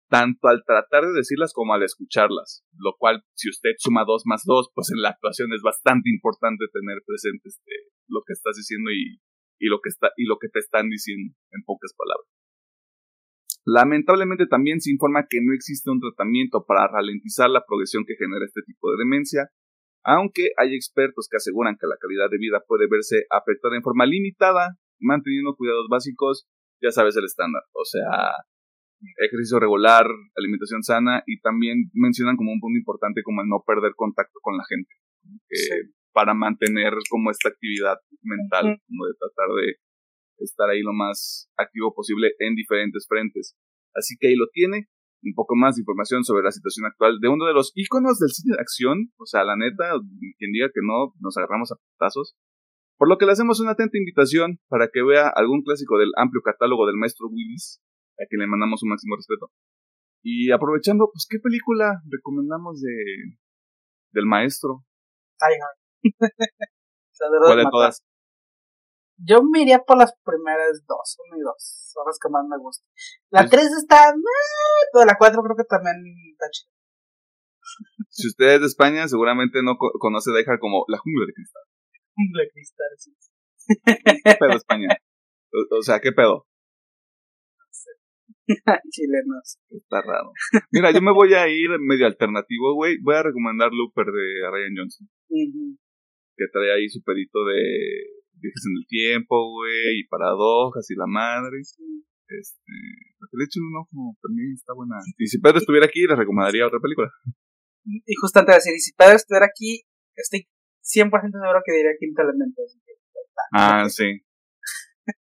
tanto al tratar de decirlas como al escucharlas, lo cual, si usted suma dos más dos, pues en la actuación es bastante importante tener presente este, lo que estás diciendo y lo que, está, y lo que te están diciendo, en pocas palabras. Lamentablemente también se informa que no existe un tratamiento para ralentizar la progresión que genera este tipo de demencia, aunque hay expertos que aseguran que la calidad de vida puede verse afectada en forma limitada, manteniendo cuidados básicos, ya sabes el estándar, o sea, ejercicio regular, alimentación sana y también mencionan como un punto importante como el no perder contacto con la gente para mantener como esta actividad mental, como de tratar de estar ahí lo más activo posible en diferentes frentes. Así que ahí lo tiene, un poco más de información sobre la situación actual de uno de los íconos del cine de acción, o sea, la neta, quien diga que no, nos agarramos a putazos. Por lo que le hacemos una atenta invitación para que vea algún clásico del amplio catálogo del maestro Willis, a quien le mandamos un máximo respeto. Y aprovechando, pues, ¿qué película recomendamos de del maestro? [laughs] ¿Cuál de todas? Yo me iría por las primeras dos, uno y dos, son las que más me gustan. La tres está, pero la cuatro creo que también está chida. Si usted es de España, seguramente no conoce dejar como la jungla de cristal. Jungla de cristal, sí. ¿Qué pedo España? O, sea, ¿qué pedo? [laughs] Chilenos. Está raro. [laughs] Mira, yo me voy a ir medio alternativo, güey. Voy a recomendar Looper de Ryan Johnson. Que trae ahí su pedito de viajes en el tiempo, güey, y paradojas y la madre. Este, para que le echen un ojo, también está buena. Y si Pedro estuviera aquí, le recomendaría otra película. Y justamente decir, y si Pedro estuviera aquí, estoy 100% seguro que diría Quinto Elemento. Ah, sí. [laughs]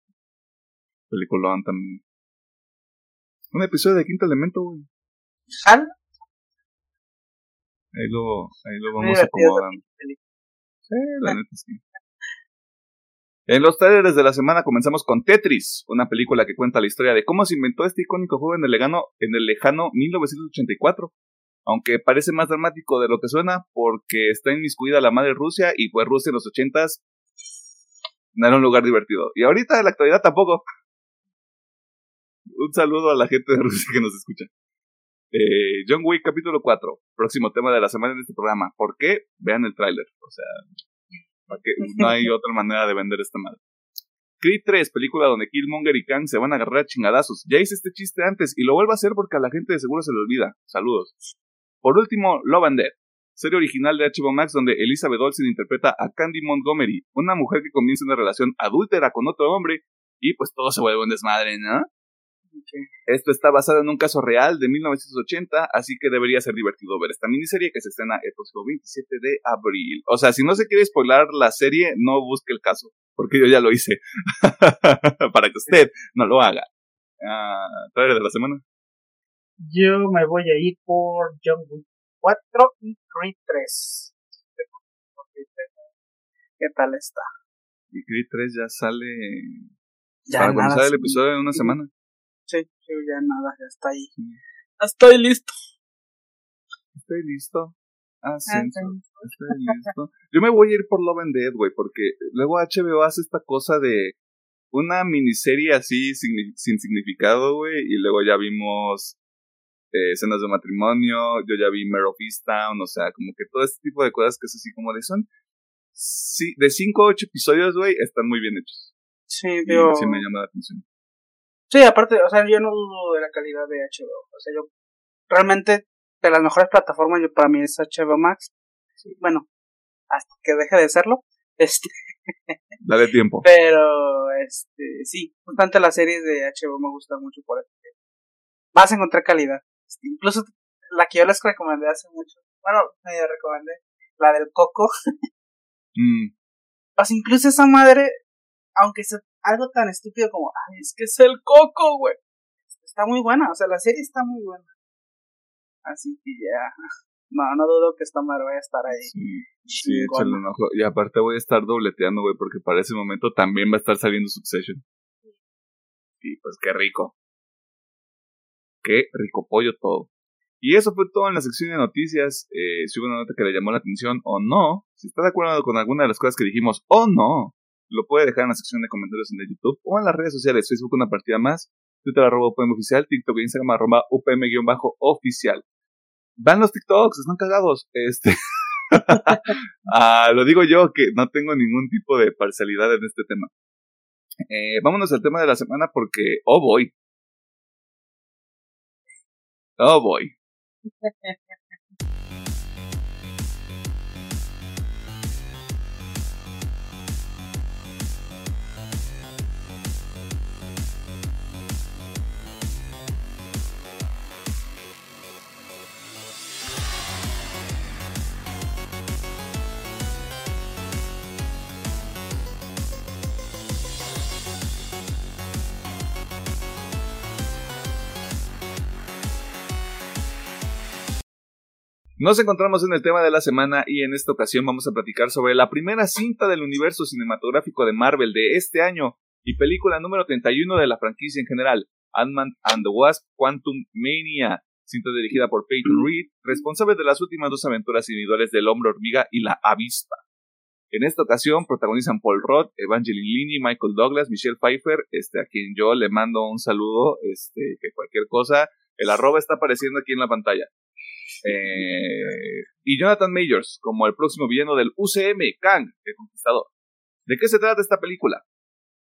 Peliculón también. Un episodio de Quinto Elemento, güey. ¿Jal? Ahí lo, ahí lo vamos acomodando. Sí, la neta sí. En los trailers de la semana comenzamos con Tetris, una película que cuenta la historia de cómo se inventó este icónico juego en el, lejano, en el lejano 1984. Aunque parece más dramático de lo que suena, porque está inmiscuida la madre Rusia y pues Rusia en los 80s no era un lugar divertido. Y ahorita en la actualidad tampoco. Un saludo a la gente de Rusia que nos escucha. Eh, John Wick capítulo 4, próximo tema de la semana en este programa. ¿Por qué? Vean el tráiler. O sea, no hay otra manera de vender esta madre. Creed 3, película donde Killmonger y Kang se van a agarrar a chingadazos. Ya hice este chiste antes y lo vuelvo a hacer porque a la gente de seguro se le olvida. Saludos. Por último, Love and Dead, serie original de HBO Max donde Elizabeth Olsen interpreta a Candy Montgomery, una mujer que comienza una relación adúltera con otro hombre y pues todo se vuelve un desmadre, ¿no? Esto está basado en un caso real de 1980, así que debería ser divertido ver esta miniserie que se estrena el próximo 27 de abril. O sea, si no se quiere spoilar la serie, no busque el caso, porque yo ya lo hice. [laughs] Para que usted no lo haga. Uh, de la semana? Yo me voy a ir por John Wick 4 y Creed 3. ¿Qué tal está? Y Creed 3 ya sale. Ya para sale el episodio en una semana. Sí, ya nada, ya está ahí. Estoy listo. Estoy listo. Ascenso. Estoy listo. Yo me voy a ir por Love and Dead, güey, porque luego HBO hace esta cosa de una miniserie así sin, sin significado, güey, y luego ya vimos eh, escenas de matrimonio, yo ya vi Mare of Easttown, o sea, como que todo este tipo de cosas que es así como de son. Sí, de 5 a 8 episodios, güey, están muy bien hechos. Sí, digo. Sí, me llama la atención. Sí, aparte, o sea, yo no dudo de la calidad de HBO. O sea, yo realmente de las mejores plataformas yo para mí es HBO Max. Bueno, hasta que deje de serlo. [laughs] Este. Dale tiempo. Pero, este, sí, bastante las series de HBO me gustan mucho por eso. Vas a encontrar calidad. Este, incluso la que yo les recomendé hace mucho. Bueno, me recomendé. La del Coco. mm. O sea, incluso esa madre, aunque sea algo tan estúpido como, ay, es que es el coco, güey. Está muy buena, o sea, la serie está muy buena. Así que ya, no, no dudo que esta madre vaya a estar ahí. Sí, sí un ojo. Y aparte voy a estar dobleteando, güey, porque para ese momento también va a estar saliendo Succession. Y pues qué rico. Qué rico pollo todo. Y eso fue todo en la sección de noticias. Eh, si hubo una nota que le llamó la atención o no, si está de acuerdo con alguna de las cosas que dijimos o no, lo puede dejar en la sección de comentarios en el YouTube o en las redes sociales, Facebook una partida más, Twitter arroba UPM oficial, TikTok e Instagram arroba UPM-oficial. Van los TikToks, están cagados. Este. [laughs] ah, lo digo yo que no tengo ningún tipo de parcialidad en este tema. Eh, vámonos al tema de la semana porque, oh voy. Oh voy. [laughs] Nos encontramos en el tema de la semana y en esta ocasión vamos a platicar sobre la primera cinta del universo cinematográfico de Marvel de este año y película número 31 de la franquicia en general, Ant-Man and the Wasp Quantum Mania, cinta dirigida por Peyton Reed, responsable de las últimas dos aventuras individuales del Hombre Hormiga y la Avispa. En esta ocasión protagonizan Paul Rudd, Evangeline Lilly, Michael Douglas, Michelle Pfeiffer, este, a quien yo le mando un saludo, este, que cualquier cosa, el arroba está apareciendo aquí en la pantalla. Eh, y Jonathan Majors como el próximo villano del UCM, Kang, el Conquistador. ¿De qué se trata esta película?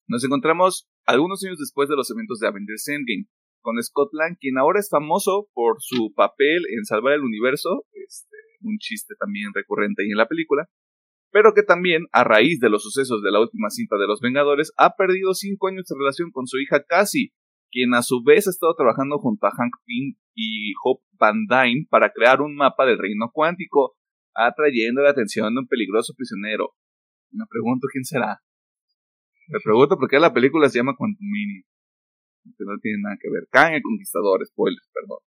Nos encontramos algunos años después de los eventos de Avengers Endgame, con Scott Lang, quien ahora es famoso por su papel en salvar el universo, este, un chiste también recurrente ahí en la película, pero que también, a raíz de los sucesos de la última cinta de los Vengadores, ha perdido cinco años de relación con su hija Cassie, quien a su vez ha estado trabajando junto a Hank Pym y Hope Van Dyne para crear un mapa del reino cuántico, atrayendo la atención de un peligroso prisionero. Me pregunto quién será. Me pregunto por qué la película se llama Quantum Mini. Que no tiene nada que ver. Kang el Conquistador, spoilers, perdón.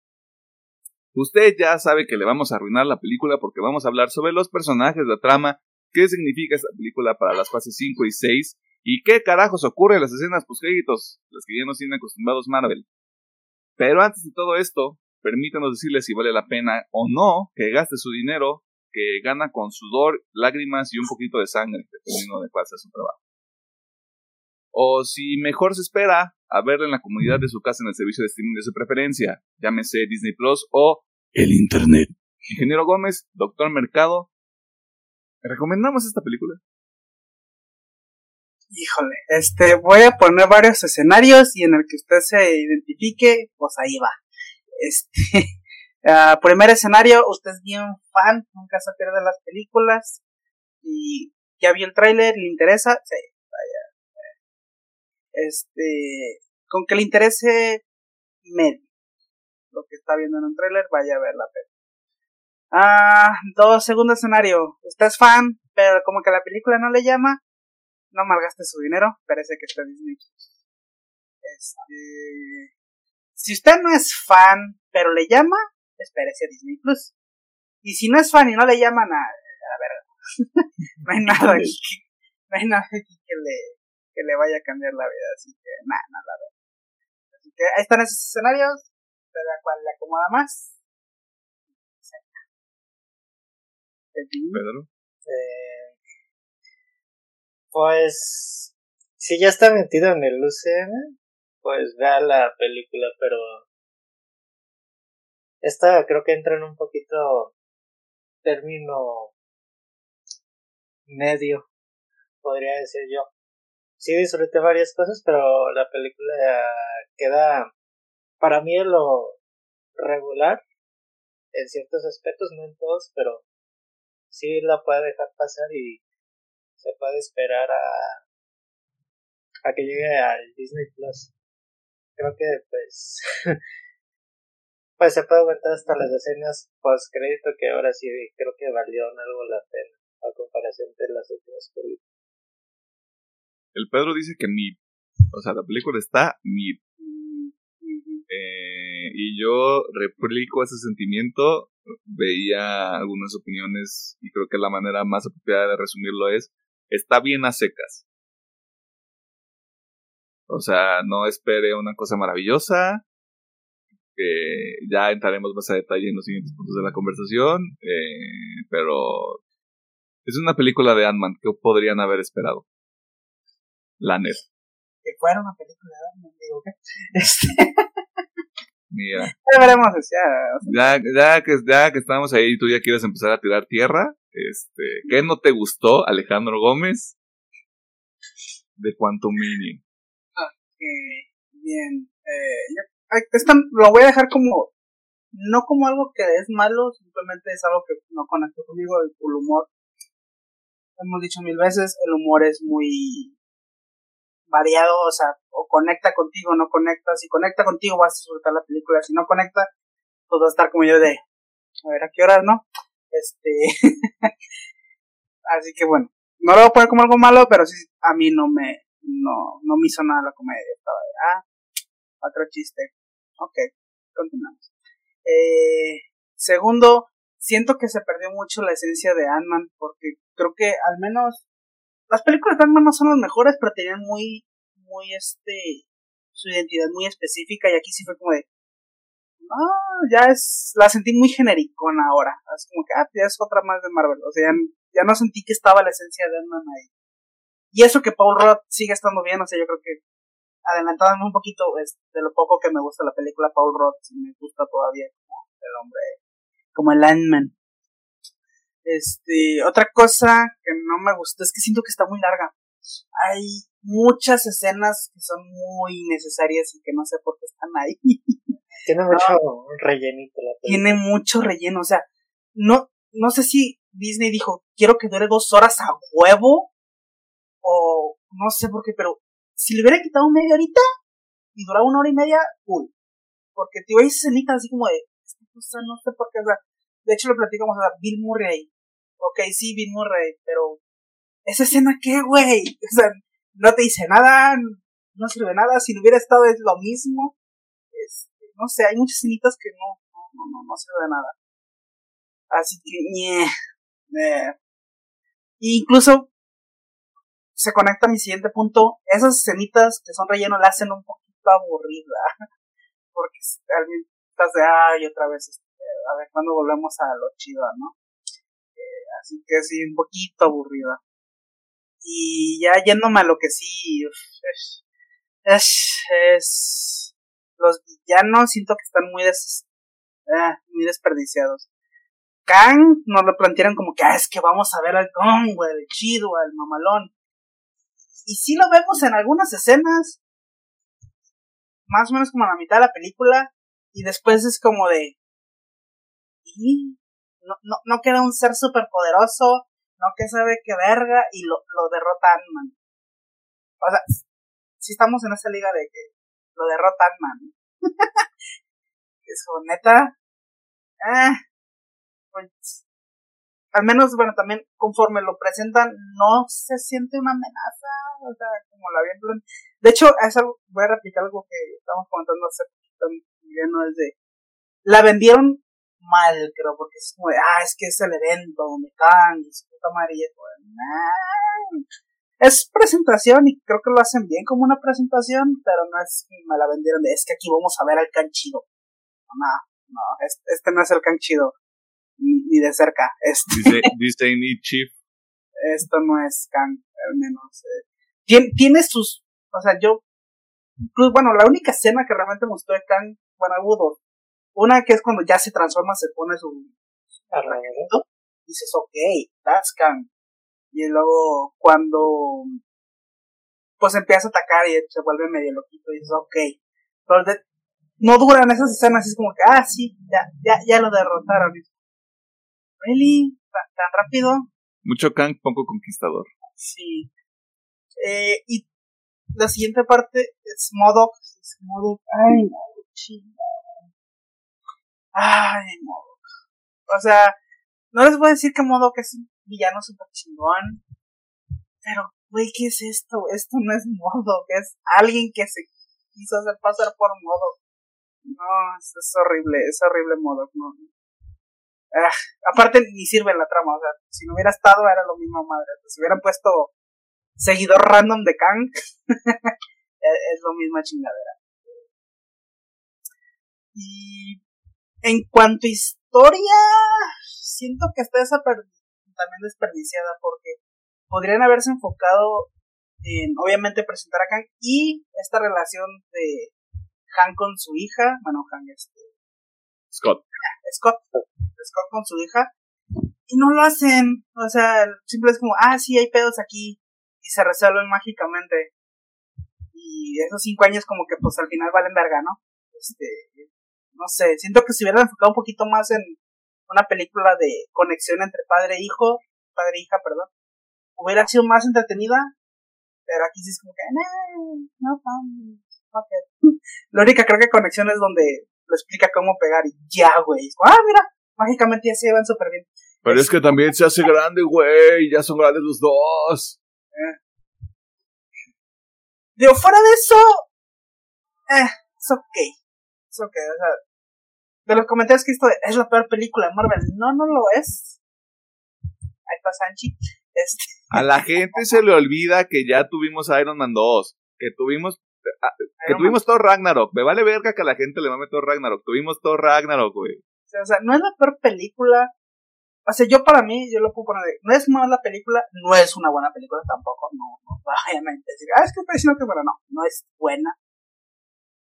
Usted ya sabe que le vamos a arruinar la película porque vamos a hablar sobre los personajes, la trama, qué significa esta película para las fases 5 y 6 ¿Y qué carajos ocurre en las escenas postcréditos? Las que ya nos tienen acostumbrados Marvel. Pero antes de todo esto, permítanos decirles si vale la pena o no que gaste su dinero, que gana con sudor, lágrimas y un poquito de sangre, dependiendo de cuál sea su trabajo. O si mejor se espera a verla en la comunidad de su casa en el servicio de streaming de su preferencia, llámese Disney Plus o el Internet. Ingeniero Gómez, Doctor Mercado, ¿recomendamos esta película? Híjole, este, voy a poner varios escenarios y en el que usted se identifique, pues ahí va. Este, [laughs] Ah, primer escenario, usted es bien fan, nunca se pierde las películas y ya vio el tráiler, le interesa, sí, vaya. Este, con que le interese medio lo que está viendo en un tráiler, vaya a ver la peli. Ah, dos, segundo escenario, usted es fan, pero como que la película no le llama, no malgaste su dinero, parece que está Disney. Este, si usted no es fan, pero le llama, espérese a Disney Plus. Y si no es fan y no le llaman a, a ver, [laughs] no hay nada aquí, [laughs] no hay nada aquí que le, que le vaya a cambiar la vida, así que nada, nada, la verdad. Así que ahí están esos escenarios, de la cual le acomoda más. Pedro. Eh, pues, si ya está metido en el UCM, pues vea la película, pero esta creo que entra en un poquito término medio, podría decir yo. Sí disfruté varias cosas, pero la película queda para mí lo regular en ciertos aspectos, no en todos, pero sí la puede dejar pasar y se puede esperar a a que llegue al Disney Plus. Creo que pues [laughs] pues se puede aguantar hasta las escenas post crédito que ahora sí creo que valió algo la pena a comparación de las otras películas. El Pedro dice que mi, o sea, la película está mi eh, y yo replico ese sentimiento, veía algunas opiniones y creo que la manera más apropiada de resumirlo es, está bien a secas. O sea, no espere una cosa maravillosa, que ya entraremos más a detalle en los siguientes puntos de la conversación, eh, pero es una película de Ant-Man que podrían haber esperado. La net. Que fuera una película de Ant-Man, digo, ¿qué? [laughs] Este... Mira. Ya veremos, ya, ya, que, ya que estamos ahí y tú ya quieres empezar a tirar tierra, este, ¿qué no te gustó, Alejandro Gómez, de Quantum Mini? Ok, bien. Eh, esto lo voy a dejar como, no como algo que es malo, simplemente es algo que no conecto conmigo, el, el humor. Hemos dicho mil veces, el humor es muy variado, o sea, o conecta contigo, no conecta. Si conecta contigo vas a disfrutar la película, si no conecta, pues vas a estar como yo de, a ver, ¿a qué hora, no? Este, [laughs] así que bueno, no lo voy a poner como algo malo, pero sí, a mí no me, no, no me hizo nada la comedia. Estaba de, ah, otro chiste. Ok, continuamos. Eh, segundo, siento que se perdió mucho la esencia de Ant-Man, porque creo que al menos las películas de Batman no son las mejores, pero tenían muy, muy este, su identidad muy específica y aquí sí fue como de, no, ya es, la sentí muy genericona ahora, es como que, ah, ya es otra más de Marvel, o sea, ya, no sentí que estaba la esencia de Batman ahí. Y eso que Paul Rudd sigue estando bien, o sea, yo creo que adelantándome un poquito es de lo poco que me gusta la película Paul Rudd, me gusta todavía como el hombre, como el Ant-Man. Este, otra cosa que no me gustó es que siento que está muy larga. Hay muchas escenas que son muy necesarias y que no sé por qué están ahí. [laughs] Tiene mucho rellenito Tiene mucho relleno, o sea, no, no sé si Disney dijo, quiero que dure dos horas a huevo, o no sé por qué, pero si le hubiera quitado media horita y duraba una hora y media, cool. Porque te hay escenitas así como de, esta cosa no sé por qué, o sea, de hecho lo platicamos, a Bill Murray ok, sí, Bill Murray, pero ¿esa escena qué, güey? O sea, no te dice nada, no sirve nada, si no hubiera estado es lo mismo. Este, no sé, hay muchas escenitas que no, no, no, no sirve de nada. Así que, ñe, eh. Incluso se conecta a mi siguiente punto. Esas escenitas que son relleno la hacen un poquito aburrida. [laughs] Porque alguien estás de, ay, otra vez, este, a ver, cuando volvemos a lo chido, ¿no? así que sí, un poquito aburrida. Y ya yéndome a lo que sí, es, es, los villanos siento que están muy, des, eh, muy desperdiciados. Kang nos lo plantearon como que, ah, es que vamos a ver al Kong, güey, el chido, al mamalón. Y sí lo vemos en algunas escenas, más o menos como a la mitad de la película, y después es como de, ¿y? No, no, no queda un ser superpoderoso, no que sabe qué verga, y lo, lo derrota Ant-Man. O sea, si estamos en esa liga de que lo derrota Ant-Man. [laughs] es como, neta, eh, pues, al menos, bueno, también conforme lo presentan, no se siente una amenaza, o sea, como la habían De hecho, es voy a replicar algo que estamos comentando hace poquito, no es de, la vendieron mal, creo, porque es como, ah, es que es el evento donde Kang y su puta madre, es presentación y creo que lo hacen bien como una presentación, pero no es, me la vendieron de, es que aquí vamos a ver al canchido. No, no, este, este no es el canchido ni, de cerca. Este. Dice, dice Chief. Esto no es Kang, al menos. Eh. Tiene, tiene sus, o sea, yo, pues, bueno, la única escena que realmente me gustó de Kang, bueno, hubo Una que es cuando ya se transforma, se pone su, su dices, ok, that's Kang. Y luego cuando pues empieza a atacar y se vuelve medio loquito y dices, ok. Pero no duran esas escenas, es como que, ah, sí, ya, ya, ya lo derrotaron. ¿Really? ¿Tan, rápido? Mucho Kang, poco conquistador. Sí. Eh, y la siguiente parte es Modok. Es Modok. Ay, no, Ay, Modok. O sea, no les voy a decir que Modok es un villano super chingón. Pero, güey, ¿qué es esto? Esto no es Modok, es alguien que se quiso hacer pasar por Modok. No, es, es horrible, es horrible Modok. No, Ah, aparte ni sirve la trama, o sea, si no hubiera estado era lo mismo madre. Si hubieran puesto seguidor random de Kang, [laughs] es lo misma chingadera. Y en cuanto a historia, siento que está también desperdiciada porque podrían haberse enfocado en obviamente presentar a Kang y esta relación de Han con su hija, bueno, Han este Scott. Scott Scott con su hija y no lo hacen. O sea, simple es como, ah, sí, hay pedos aquí y se resuelven mágicamente. Y esos cinco años como que pues al final valen verga, ¿no? Este, no sé, siento que si hubieran enfocado un poquito más en una película de conexión entre padre e hijo, padre e hija, perdón, hubiera sido más entretenida, pero aquí sí es como que, no, no, no, okay. [laughs] La única creo que conexión es donde lo explica cómo pegar y ya, güey. Ah, mira, mágicamente ya se llevan súper bien. Pero es que también se hace grande, güey, ya son grandes los dos. Eh. Digo, fuera de eso, eh, es ok. O sea, de los comentarios que esto es la peor película de Marvel. No, no lo es. Ahí pasa Anchi. Este. A la gente se le olvida que ya tuvimos Iron Man 2, que tuvimos ah, que tuvimos todo Ragnarok. Me vale verga que a la gente le mame todo Ragnarok. Tuvimos todo Ragnarok, güey. O sea, no es la peor película. O sea, yo para mí, yo lo puedo poner de, no es mala película, no es una buena película tampoco, no, no vayan a decir, ah, es que estoy diciendo que bueno, no, no es buena.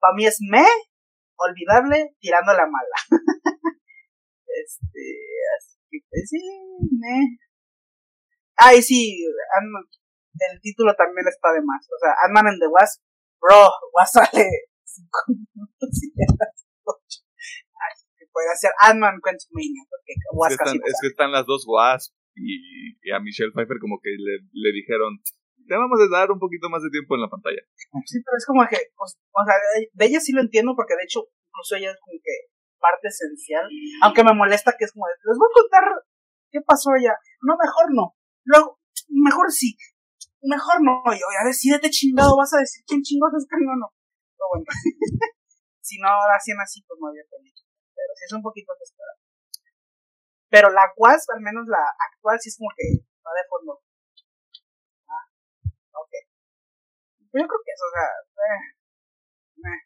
Para mí es me, olvidable, tirando la mala. [laughs] este, así que, pues, sí, me. Ah, y sí, el título también está de más. O sea, Ant-Man and the Wasp, bro, Wasp sale 5 minutos y ya puede hacer Ant-Man Quantumania, porque es que, están, es que están las dos Wasp y, y, a Michelle Pfeiffer como que le, le dijeron, te vamos a dar un poquito más de tiempo en la pantalla. Sí, pero es como que, pues, o sea, de ella sí lo entiendo porque de hecho, incluso ella es como que parte esencial, aunque me molesta que es como, les voy a contar qué pasó allá. No, mejor no. Luego, mejor sí. Mejor no. Yo, ya decídete chingado, vas a decir quién chingados es no, no. Pero bueno. [laughs] si no hacían así, pues no había película pero sí es un poquito desesperado. Pero la Wasp, al menos la actual, sí es como que va de fondo. Yo creo que eso, o sea, eh, eh,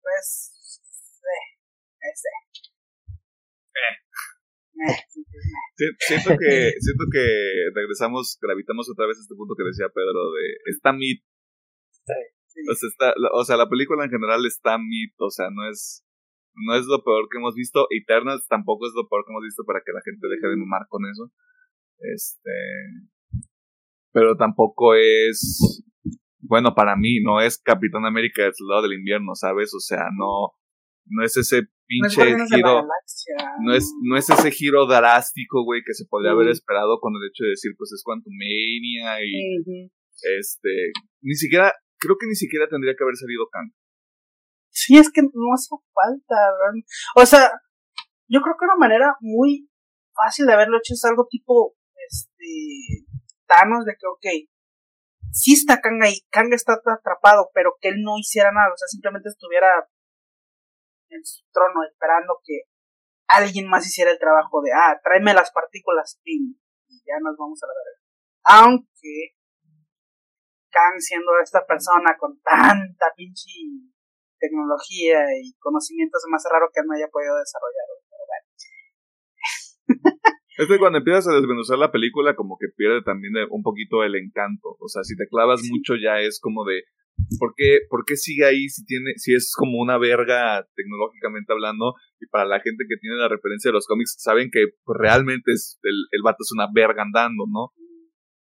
pues, eh, este. Eh. Eh, siento que siento que regresamos, gravitamos otra vez a este punto que decía Pedro de está mid. O, sea, está, o sea, la película en general está mid, o sea, no es no es lo peor que hemos visto. Eternals tampoco es lo peor que hemos visto para que la gente deje de mamar con eso. Este. Pero tampoco es. Bueno, para mí, no es Capitán América del lado del invierno, ¿sabes? O sea, no. no es ese pinche giro, no es, no es ese giro drástico, güey, que se podría haber esperado con el hecho de decir, pues es Quantum Mania y, este, ni siquiera, creo que ni siquiera tendría que haber salido Kang. Sí, es que no hace falta, o sea, yo creo que una manera muy fácil de haberlo hecho es algo tipo, este, Thanos, de que, ok, sí está Kang ahí, está atrapado, pero que él no hiciera nada, o sea, simplemente estuviera en su trono esperando que alguien más hiciera el trabajo de, ah, tráeme las partículas y ya nos vamos a la verga. Aunque Kang siendo esta persona con tanta pinche tecnología y conocimientos, más raro que no haya podido desarrollar. Es que cuando empiezas a desmenuzar la película, como que pierde también un poquito el encanto. O sea, si te clavas mucho, ya es como de. ¿Por qué, ¿Por qué sigue ahí si tiene, si es como una verga tecnológicamente hablando? Y para la gente que tiene la referencia de los cómics, saben que pues, realmente es, el, el vato es una verga andando, ¿no?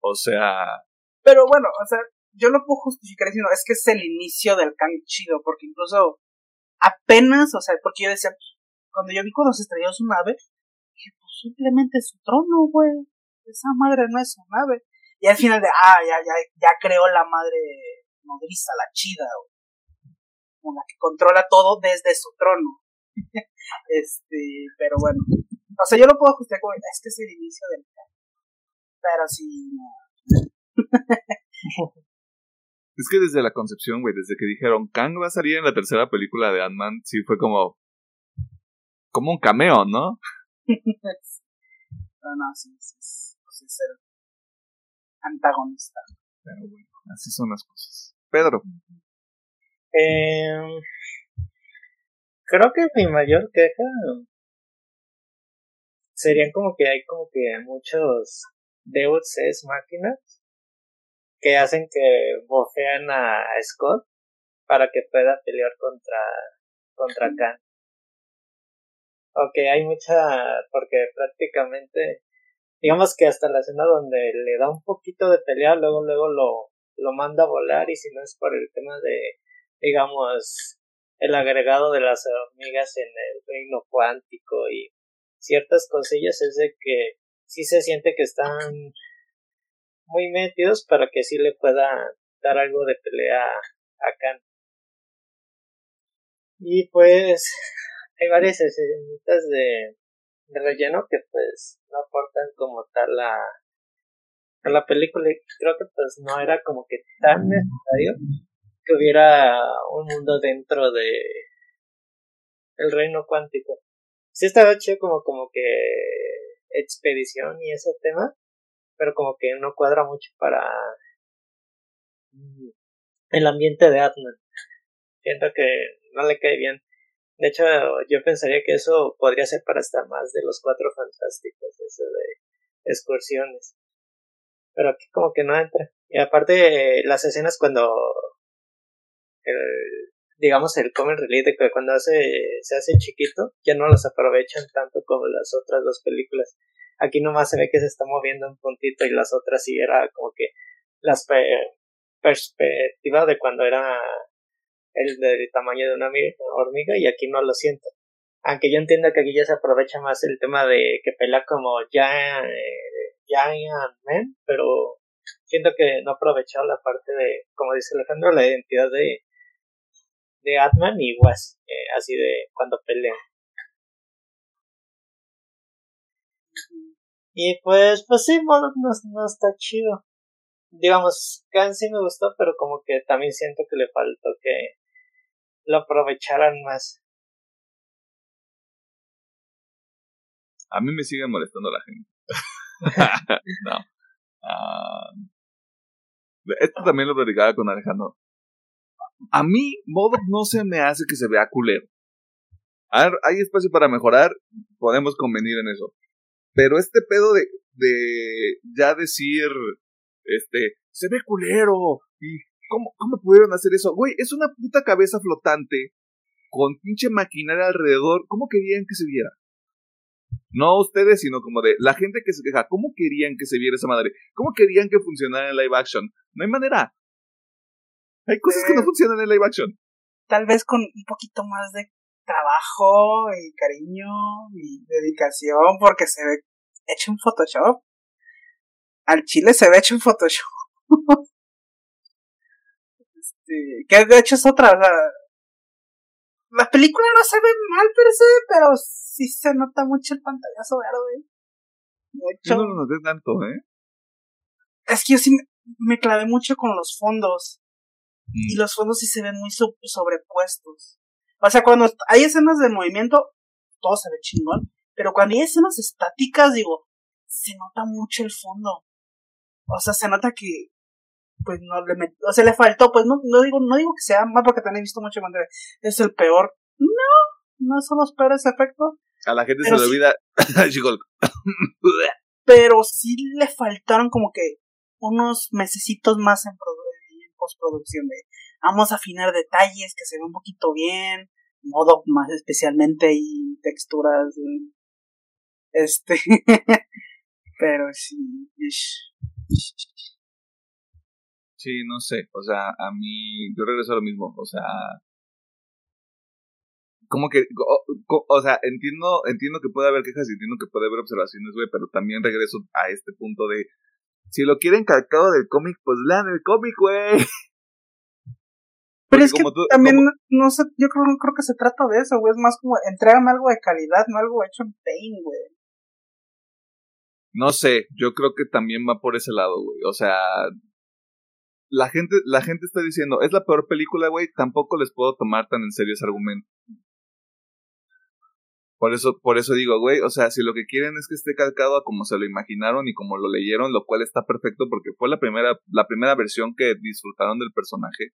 O sea. Pero bueno, o sea, yo lo puedo justificar diciendo, es que es el inicio del Kang chido, porque incluso apenas, o sea, porque yo decía, cuando yo vi cuando se estrelló su nave, simplemente su trono, güey. Esa madre no es su nave. Y al final de, ah, ya, ya, ya creó la madre nodriza, la chida, güey. Una que controla todo desde su trono. [laughs] este, pero bueno. O sea, yo lo puedo justificar como, es que es el inicio del Pero sí, [laughs] Es que desde la concepción, güey, desde que dijeron Kang va a salir en la tercera película de Ant-Man, sí fue como. como un cameo, ¿no? No, no, sí, sí, sí, es el antagonista. Pero bueno, así son las cosas. Pedro. Eh, creo que mi mayor queja serían como que hay como que muchos Deus es máquinas que hacen que bofean a Scott para que pueda pelear contra contra Khan. Ok, hay mucha, porque prácticamente, digamos que hasta la escena donde le da un poquito de pelea, luego, luego lo, lo manda a volar y si no es por el tema de, digamos, el agregado de las hormigas en el reino cuántico y ciertas cosillas es de que sí se siente que están muy metidos para que sí le pueda dar algo de pelea a Khan. Y pues hay varias escenitas de, relleno que pues no aportan como tal a, a la película y creo que pues no era como que tan necesario que hubiera un mundo dentro de el reino cuántico. Sí estaba chido como, como que expedición y ese tema, pero como que no cuadra mucho para el ambiente de Atman. Siento que no le cae bien. De hecho, yo pensaría que eso podría ser para estar más de los cuatro fantásticos, eso de excursiones. Pero aquí como que no entra. Y aparte, las escenas cuando, digamos, el comic relief que cuando hace, se hace chiquito, ya no los aprovechan tanto como las otras dos películas. Aquí nomás se ve que se está moviendo un puntito y las otras sí era como que las perspectivas de cuando era el del tamaño de una hormiga y aquí no lo siento. Aunque yo entiendo que aquí ya se aprovecha más el tema de que pela como ya eh, Giant Man, pero siento que no aprovechado la parte de, como dice Alejandro, la identidad de de Atman y Wes, eh, así de cuando pelean. Y pues, pues sí, no, no, está chido. Digamos, Khan sí me gustó, pero como que también siento que le faltó que lo aprovecharan más. A mí me sigue molestando la gente. [laughs] no. Ah, esto también lo platicaba con Alejandro. A mí, Modoc no se me hace que se vea culero. Ver, hay espacio para mejorar, podemos convenir en eso. Pero este pedo de, de ya decir, este, se ve culero y ¿Cómo, ¿Cómo pudieron hacer eso? Güey, es una puta cabeza flotante con pinche maquinaria alrededor. ¿Cómo querían que se viera? No ustedes, sino como de la gente que se queja. ¿Cómo querían que se viera esa madre? ¿Cómo querían que funcionara en live action? No hay manera. Hay cosas que no eh, funcionan en live action. Tal vez con un poquito más de trabajo y cariño y dedicación porque se ve hecho en Photoshop. Al chile se ve hecho en Photoshop. [laughs] este, que de hecho es otra, o sea, la película no se ve mal per se, pero sí se nota mucho el pantallazo verde. Mucho. Yo no lo noté tanto, ¿eh? Es que yo sí me, clavé mucho con los fondos. Y mm. los fondos sí se ven muy sobrepuestos. O sea, cuando hay escenas de movimiento, todo se ve chingón. Pero cuando hay escenas estáticas, digo, se nota mucho el fondo. O sea, se nota que, pues no le met... o sea, le faltó, pues no, no digo, no digo que sea mal porque también he visto mucho cuando es el peor. No, no son los peores efectos. A la gente se le olvida. [laughs] pero sí le faltaron como que unos mesecitos más en, en postproducción de vamos a afinar detalles que se ve un poquito bien, modo más especialmente y texturas este [laughs] pero sí sí no sé o sea a mí yo regreso a lo mismo o sea como que o, sea entiendo entiendo que puede haber quejas y entiendo que puede haber observaciones güey pero también regreso a este punto de si lo quieren calcado del cómic pues lean el cómic güey Pero es que también, no sé, yo creo, creo que se trata de eso, güey. Es más como, entrégame algo de calidad, no algo hecho en pain, güey. No sé, yo creo que también va por ese lado, güey. O sea, la gente, la gente está diciendo, es la peor película, güey, tampoco les puedo tomar tan en serio ese argumento. Por eso, por eso digo, güey, o sea, si lo que quieren es que esté calcado a como se lo imaginaron y como lo leyeron, lo cual está perfecto porque fue la primera, la primera versión que disfrutaron del personaje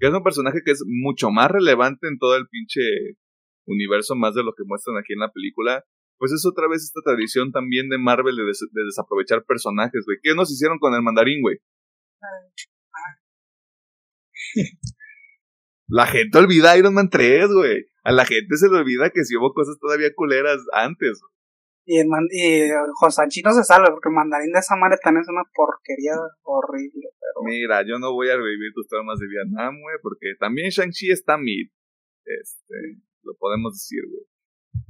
que es un personaje que es mucho más relevante en todo el pinche universo, más de lo que muestran aquí en la película. Pues es otra vez esta tradición también de Marvel de, desaprovechar personajes, güey. ¿Qué nos hicieron con el mandarín, güey? [laughs] La gente olvida Iron Man 3, güey. A la gente se le olvida que si hubo cosas todavía culeras antes. Y, el man, y Josanchi no se salva porque el mandarín de esa madre también es una porquería horrible. Pero... Mira, yo no voy a revivir tus traumas de Vietnam, güey, porque también Shang-Chi está mid. Este, lo podemos decir, güey.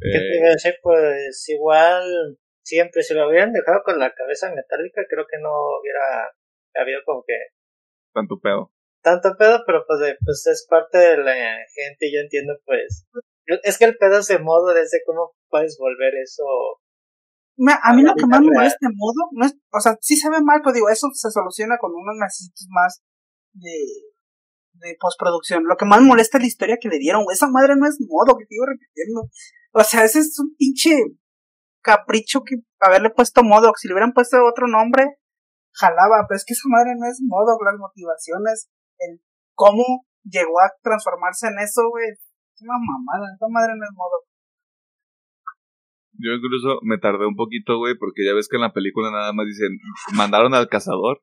¿Qué te iba a decir? Pues igual, siempre, si lo hubieran dejado con la cabeza metálica, creo que no hubiera habido como que. Tanto pedo. Tanto pedo, pero pues, pues es parte de la gente y yo entiendo, pues. Es que el pedo es de modo, desde cómo puedes volver eso a mí lo que más me molesta de modo, no es, o sea, sí se ve mal, pero digo, eso se soluciona con unos meses más de, de postproducción. Lo que más molesta es la historia que le dieron, Esa madre no es modo, que te iba repitiendo. O sea, ese es un pinche capricho que haberle puesto modo. Si le hubieran puesto otro nombre, jalaba, pero es que esa madre no es modo, las motivaciones, el cómo llegó a transformarse en eso, güey. Es una mamada, esa madre no es modo. Yo incluso me tardé un poquito, güey, porque ya ves que en la película nada más dicen, mandaron al cazador.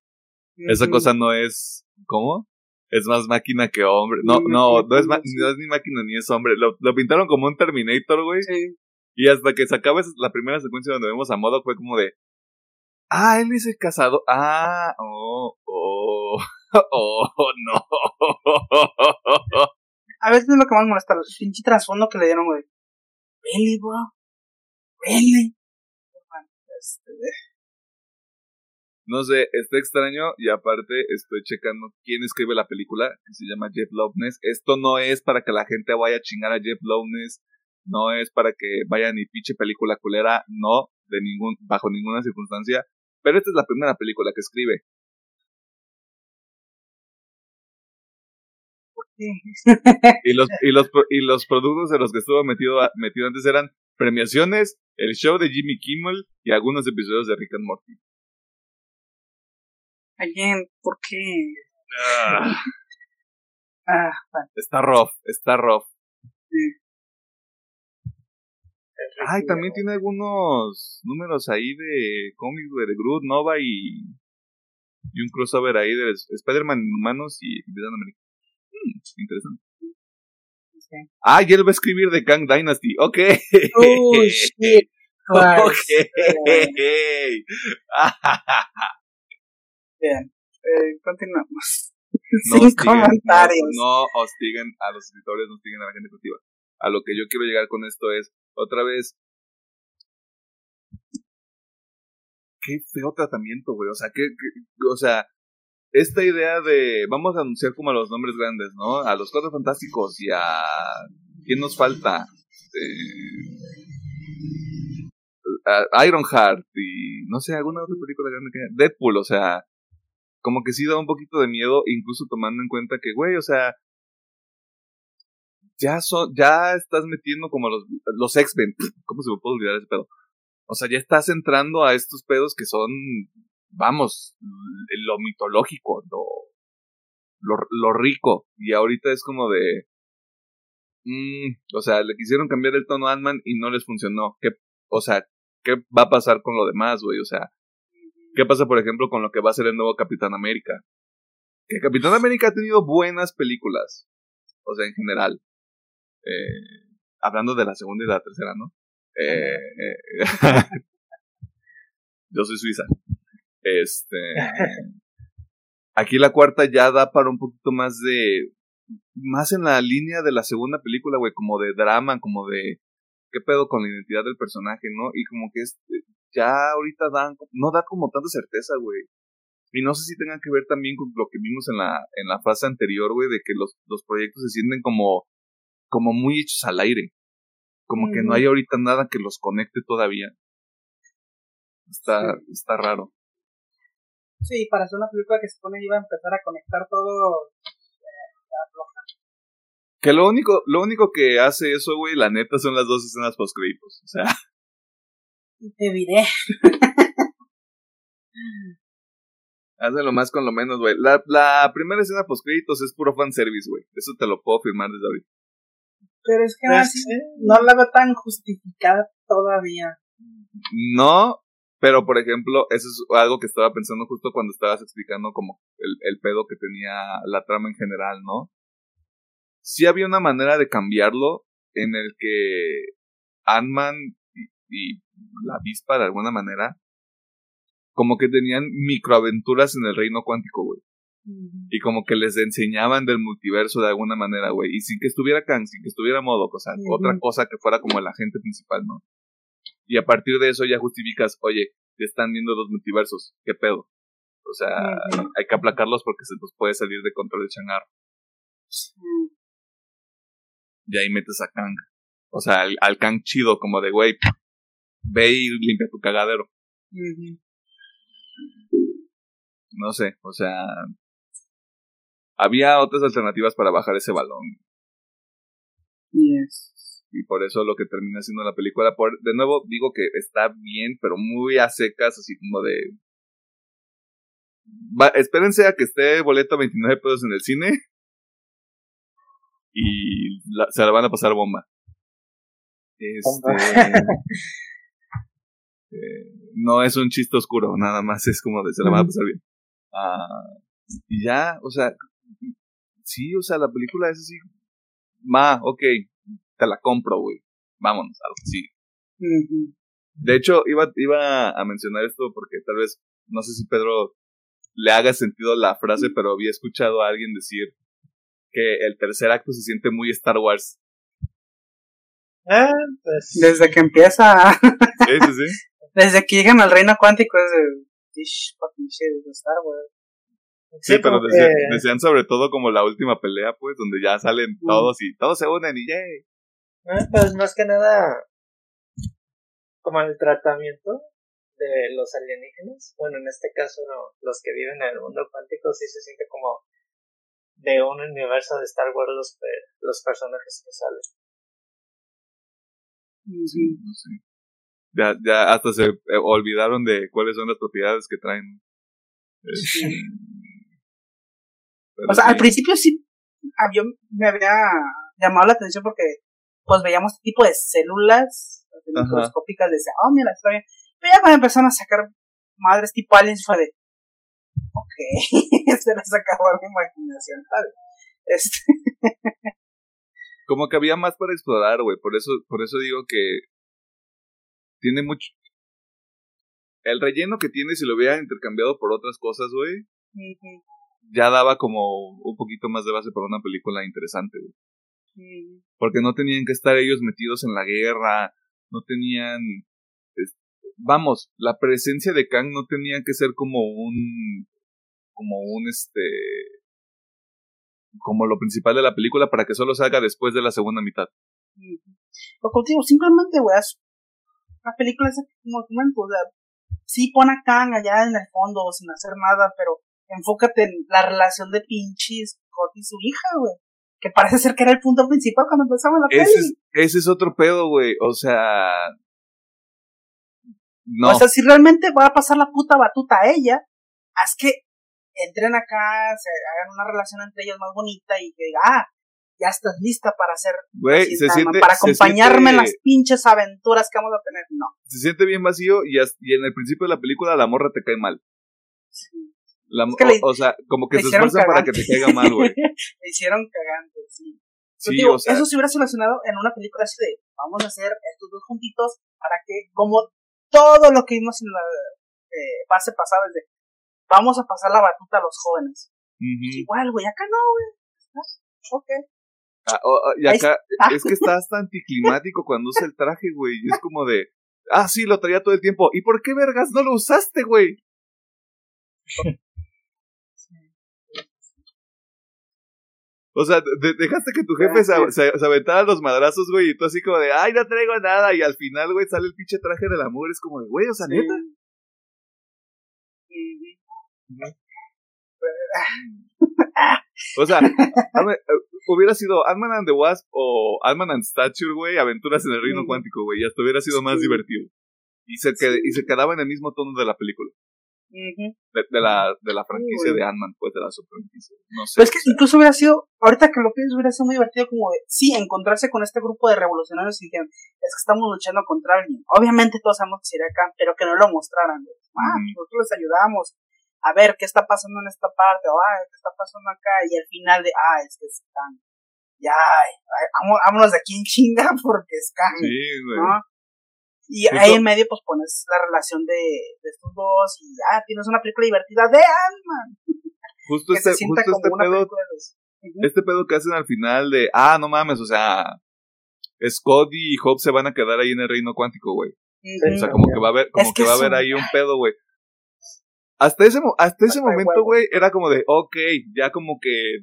Esa cosa no es, ¿cómo? Es más máquina que hombre. No, no, no es, no es ni máquina ni es hombre. Lo, lo pintaron como un Terminator, güey. Sí. Y hasta que se acaba la primera secuencia donde vemos a Modo fue como de, ah, él es el cazador. Ah, oh, oh, [laughs] oh, no. [laughs] A veces es lo que más molesta, el pinche trasfondo que le dieron, güey. Really, bro. Este, no sé, está extraño y aparte estoy checando quién escribe la película, que se llama Jeff Loveness. Esto no es para que la gente vaya a chingar a Jeff Loveness, no es para que vaya ni pinche película culera, no, de ningún, bajo ninguna circunstancia. Pero esta es la primera película que escribe. y los y los y los productos de los que estuvo metido metido antes eran premiaciones, el show de Jimmy Kimmel y algunos episodios de Rick and Morty. Alguien, ¿por qué? Ah. ah Está rough, está rough. Ay, también tiene algunos números ahí de cómics, de Groot, Nova y, y un crossover ahí de Spider-Man Humanos y Capitán América. Hmm, interesante. Ah, ya lo va a escribir de Kang Dynasty. Ok. Oh, shit. [laughs] ok. [laughs] Bien, eh, continuamos. [laughs] Sin comentarios. No, hostiguen a los escritores, no hostiguen a la gente cultiva. a lo que yo quiero llegar con esto es, otra vez, qué feo tratamiento, güey. O sea, qué, o sea, esta idea de vamos a anunciar como a los nombres grandes, ¿no? A los cuatro fantásticos y a quién nos falta. Eh, a Ironheart y no sé, alguna otra película grande que Deadpool, o sea, como que sí da un poquito de miedo, incluso tomando en cuenta que, güey, o sea, ya son, ya estás metiendo como los, los X-Men, [clears throat] ¿cómo se me puede olvidar ese pedo? O sea, ya estás entrando a estos pedos que son, vamos, lo mitológico, lo, lo, rico. Y ahorita es como de, mm, o sea, le quisieron cambiar el tono a Ant-Man y no les funcionó. ¿Qué, o sea, ¿qué va a pasar con lo demás, güey? O sea, ¿qué pasa, por ejemplo, con lo que va a ser el nuevo Capitán América? Que Capitán América ha tenido buenas películas. O sea, en general. Eh, hablando de la segunda y la tercera, ¿no? Eh, eh, [laughs] yo soy suiza. Este. Aquí la cuarta ya da para un poquito más de. Más en la línea de la segunda película, güey, como de drama, como de. ¿Qué pedo con la identidad del personaje, no? Y como que es. Ya ahorita dan. No da como tanta certeza, güey. Y no sé si tenga que ver también con lo que vimos en la, en la fase anterior, güey, de que los, los proyectos se sienten como, como muy hechos al aire. Como que no hay ahorita nada que los conecte todavía. Está, está raro. Sí, para hacer una película que se pone iba a empezar a conectar todo. Eh, que lo único, lo único que hace eso, güey, la neta, son las dos escenas post créditos. O sea. Te diré. [laughs] Hace lo más con lo menos, güey. La, la primera escena post créditos es puro fanservice, güey. Eso te lo puedo firmar desde ahorita. Pero es que no la veo tan justificada todavía. No, pero por ejemplo, eso es algo que estaba pensando justo cuando estabas explicando como el, el pedo que tenía la trama en general, ¿no? Sí había una manera de cambiarlo en el que Ant-Man y, la avispa de alguna manera como que tenían microaventuras en el reino cuántico, güey. Y como que les enseñaban del multiverso de alguna manera, güey. Y sin que estuviera Kang, sin que estuviera Modo, o sea, otra cosa que fuera como el agente principal, ¿no? Y a partir de eso ya justificas, oye, ya están viendo los multiversos, ¿qué pedo? O sea, hay que aplacarlos porque se nos puede salir de control el changar. Y ahí metes a Kang. O sea, al, Kang chido, como de, güey, ve y limpia tu cagadero. No sé, o sea, había otras alternativas para bajar ese balón. Yes. Y por eso lo que termina siendo la película, por, de nuevo digo que está bien, pero muy a secas, así como de... espérense a que esté boleto 29 pesos en el cine y se la van a pasar bomba. [laughs] Este, [laughs] eh, no es un chiste oscuro, nada más es como de se la van a pasar bien. Ah, y ya, o sea, sí, o sea, la película es así, ma, ok, te la compro, güey, vámonos, algo así. De hecho, iba, iba a mencionar esto porque tal vez, no sé si Pedro le haga sentido la frase, pero había escuchado a alguien decir que el tercer acto se siente muy Star Wars. Ah, pues. Desde que empieza. sí, sí, sí. [laughs] Desde que llegan al reino cuántico es de. de Star Wars. Sí, pero desean, sobre todo como la última pelea, pues, donde ya salen todos y todos se unen y yay. Ah, pues más que nada, como el tratamiento de los alienígenas. Bueno, en este caso, no, los que viven en el mundo cuántico sí se siente como de un universo de Star Wars los, los personajes que salen. Sí, sí. Ya, ya hasta se eh, olvidaron de cuáles son las propiedades que traen. Sí. Este, o sea, al principio sí yo me había llamado la atención porque pues veíamos este tipo de células microscópicas, decía, oh, mira, está bien. Pero ya cuando empezaron a sacar madres tipo aliens fue de, ok, [laughs] se las acabó mi imaginación. Este... Como que había más para explorar, güey, por eso, por eso digo que tiene mucho... El relleno que tiene, si lo hubiera intercambiado por otras cosas, güey, ya daba como un poquito más de base para una película interesante, güey. Porque no tenían que estar ellos metidos en la guerra, no tenían... vamos, la presencia de Kang no tenía que ser como un... como un este... como lo principal de la película para que solo salga después de la segunda mitad. O contigo, simplemente, güey, la película es como momento, o sea, sí pone a Kang allá en el fondo sin hacer nada, pero enfócate en la relación de pinches Scott y su hija, güey. Que parece ser que era el punto principal cuando empezamos la ese Es, ese es otro pedo, güey. O sea. No. O sea, si realmente va a pasar la puta batuta a ella, haz que entren acá, se hagan una relación entre ellos más bonita y que diga, ah, ya estás lista para hacer. Güey, se siente, para acompañarme en las pinches aventuras que vamos a tener. No. Se siente bien vacío y, y en el principio de la película la morra te cae mal. Sí. La, o, sea, como que se esfuerzan para que te caiga mal, güey. [laughs] le hicieron cagante, sí. sí digo, o sea, eso se hubiera solucionado en una película así de, vamos a hacer estos dos juntitos para que, como todo lo que vimos en la eh, fase pasada, es de, vamos a pasar la batuta a los jóvenes. Igual, güey, acá no, güey. Ok. Ah, y acá, es que está hasta anticlimático cuando usa el traje, güey. Es como de, ah, sí, lo traía todo el tiempo. ¿Y por qué vergas no lo usaste, güey? O sea, dejaste que tu jefe se, se, aventara los madrazos, güey, y tú así como de, ay, no traigo nada, y al final, güey, sale el pinche traje del amor, es como de, güey, o sea, neta. O sea, eh, hubiera sido Ant-Man and the Wasp o Ant-Man and Stature, güey, aventuras en el reino cuántico, güey, y hasta hubiera sido más divertido. Y se, y se quedaba en el mismo tono de la película de, la, de la franquicia de Ant-Man, pues de la subfranquicia. No sé. Pero es que incluso hubiera sido, ahorita que lo pienso, hubiera sido muy divertido como de, sí, encontrarse con este grupo de revolucionarios y dijeron, es que estamos luchando contra alguien. Obviamente todos sabemos que sería acá, pero que no lo mostraran. Ah, nosotros les ayudamos a ver qué está pasando en esta parte, o ah, qué está pasando acá, y al final de, ah, es que están. Ya, vámonos de aquí en chinga [laughs] porque es Sí, güey. ¿no? Y ahí en medio, pues pones la relación de, de estos dos y ah, tienes una película divertida de Ant-Man. [laughs] Justo este, justo este pedo. Este pedo que hacen al final de, ah, no mames, o sea, Scott y Hope se van a quedar ahí en el reino cuántico, güey. O sea, como que va a haber, como que, va a haber ahí un pedo, güey. Hasta ese, hasta ese momento, güey, era como de, ok, ya como que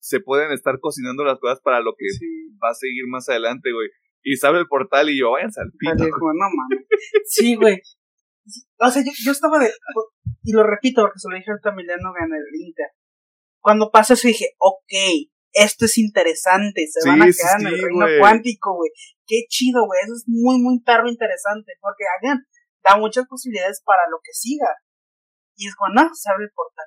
se pueden estar cocinando las cosas para lo que va a seguir más adelante, güey y se abre el portal y yo, vayan al pito. no mames. [laughs] Sí, güey. O sea, yo, yo, estaba de. Y lo repito porque se lo dije a Emiliano en el Inter. Cuando pasó eso dije, ok, esto es interesante. Se van a quedar en el reino cuántico, güey. Qué chido, güey. Eso es muy, muy perro interesante. Porque, again, da muchas posibilidades para lo que siga. Y es como, no, se abre el portal.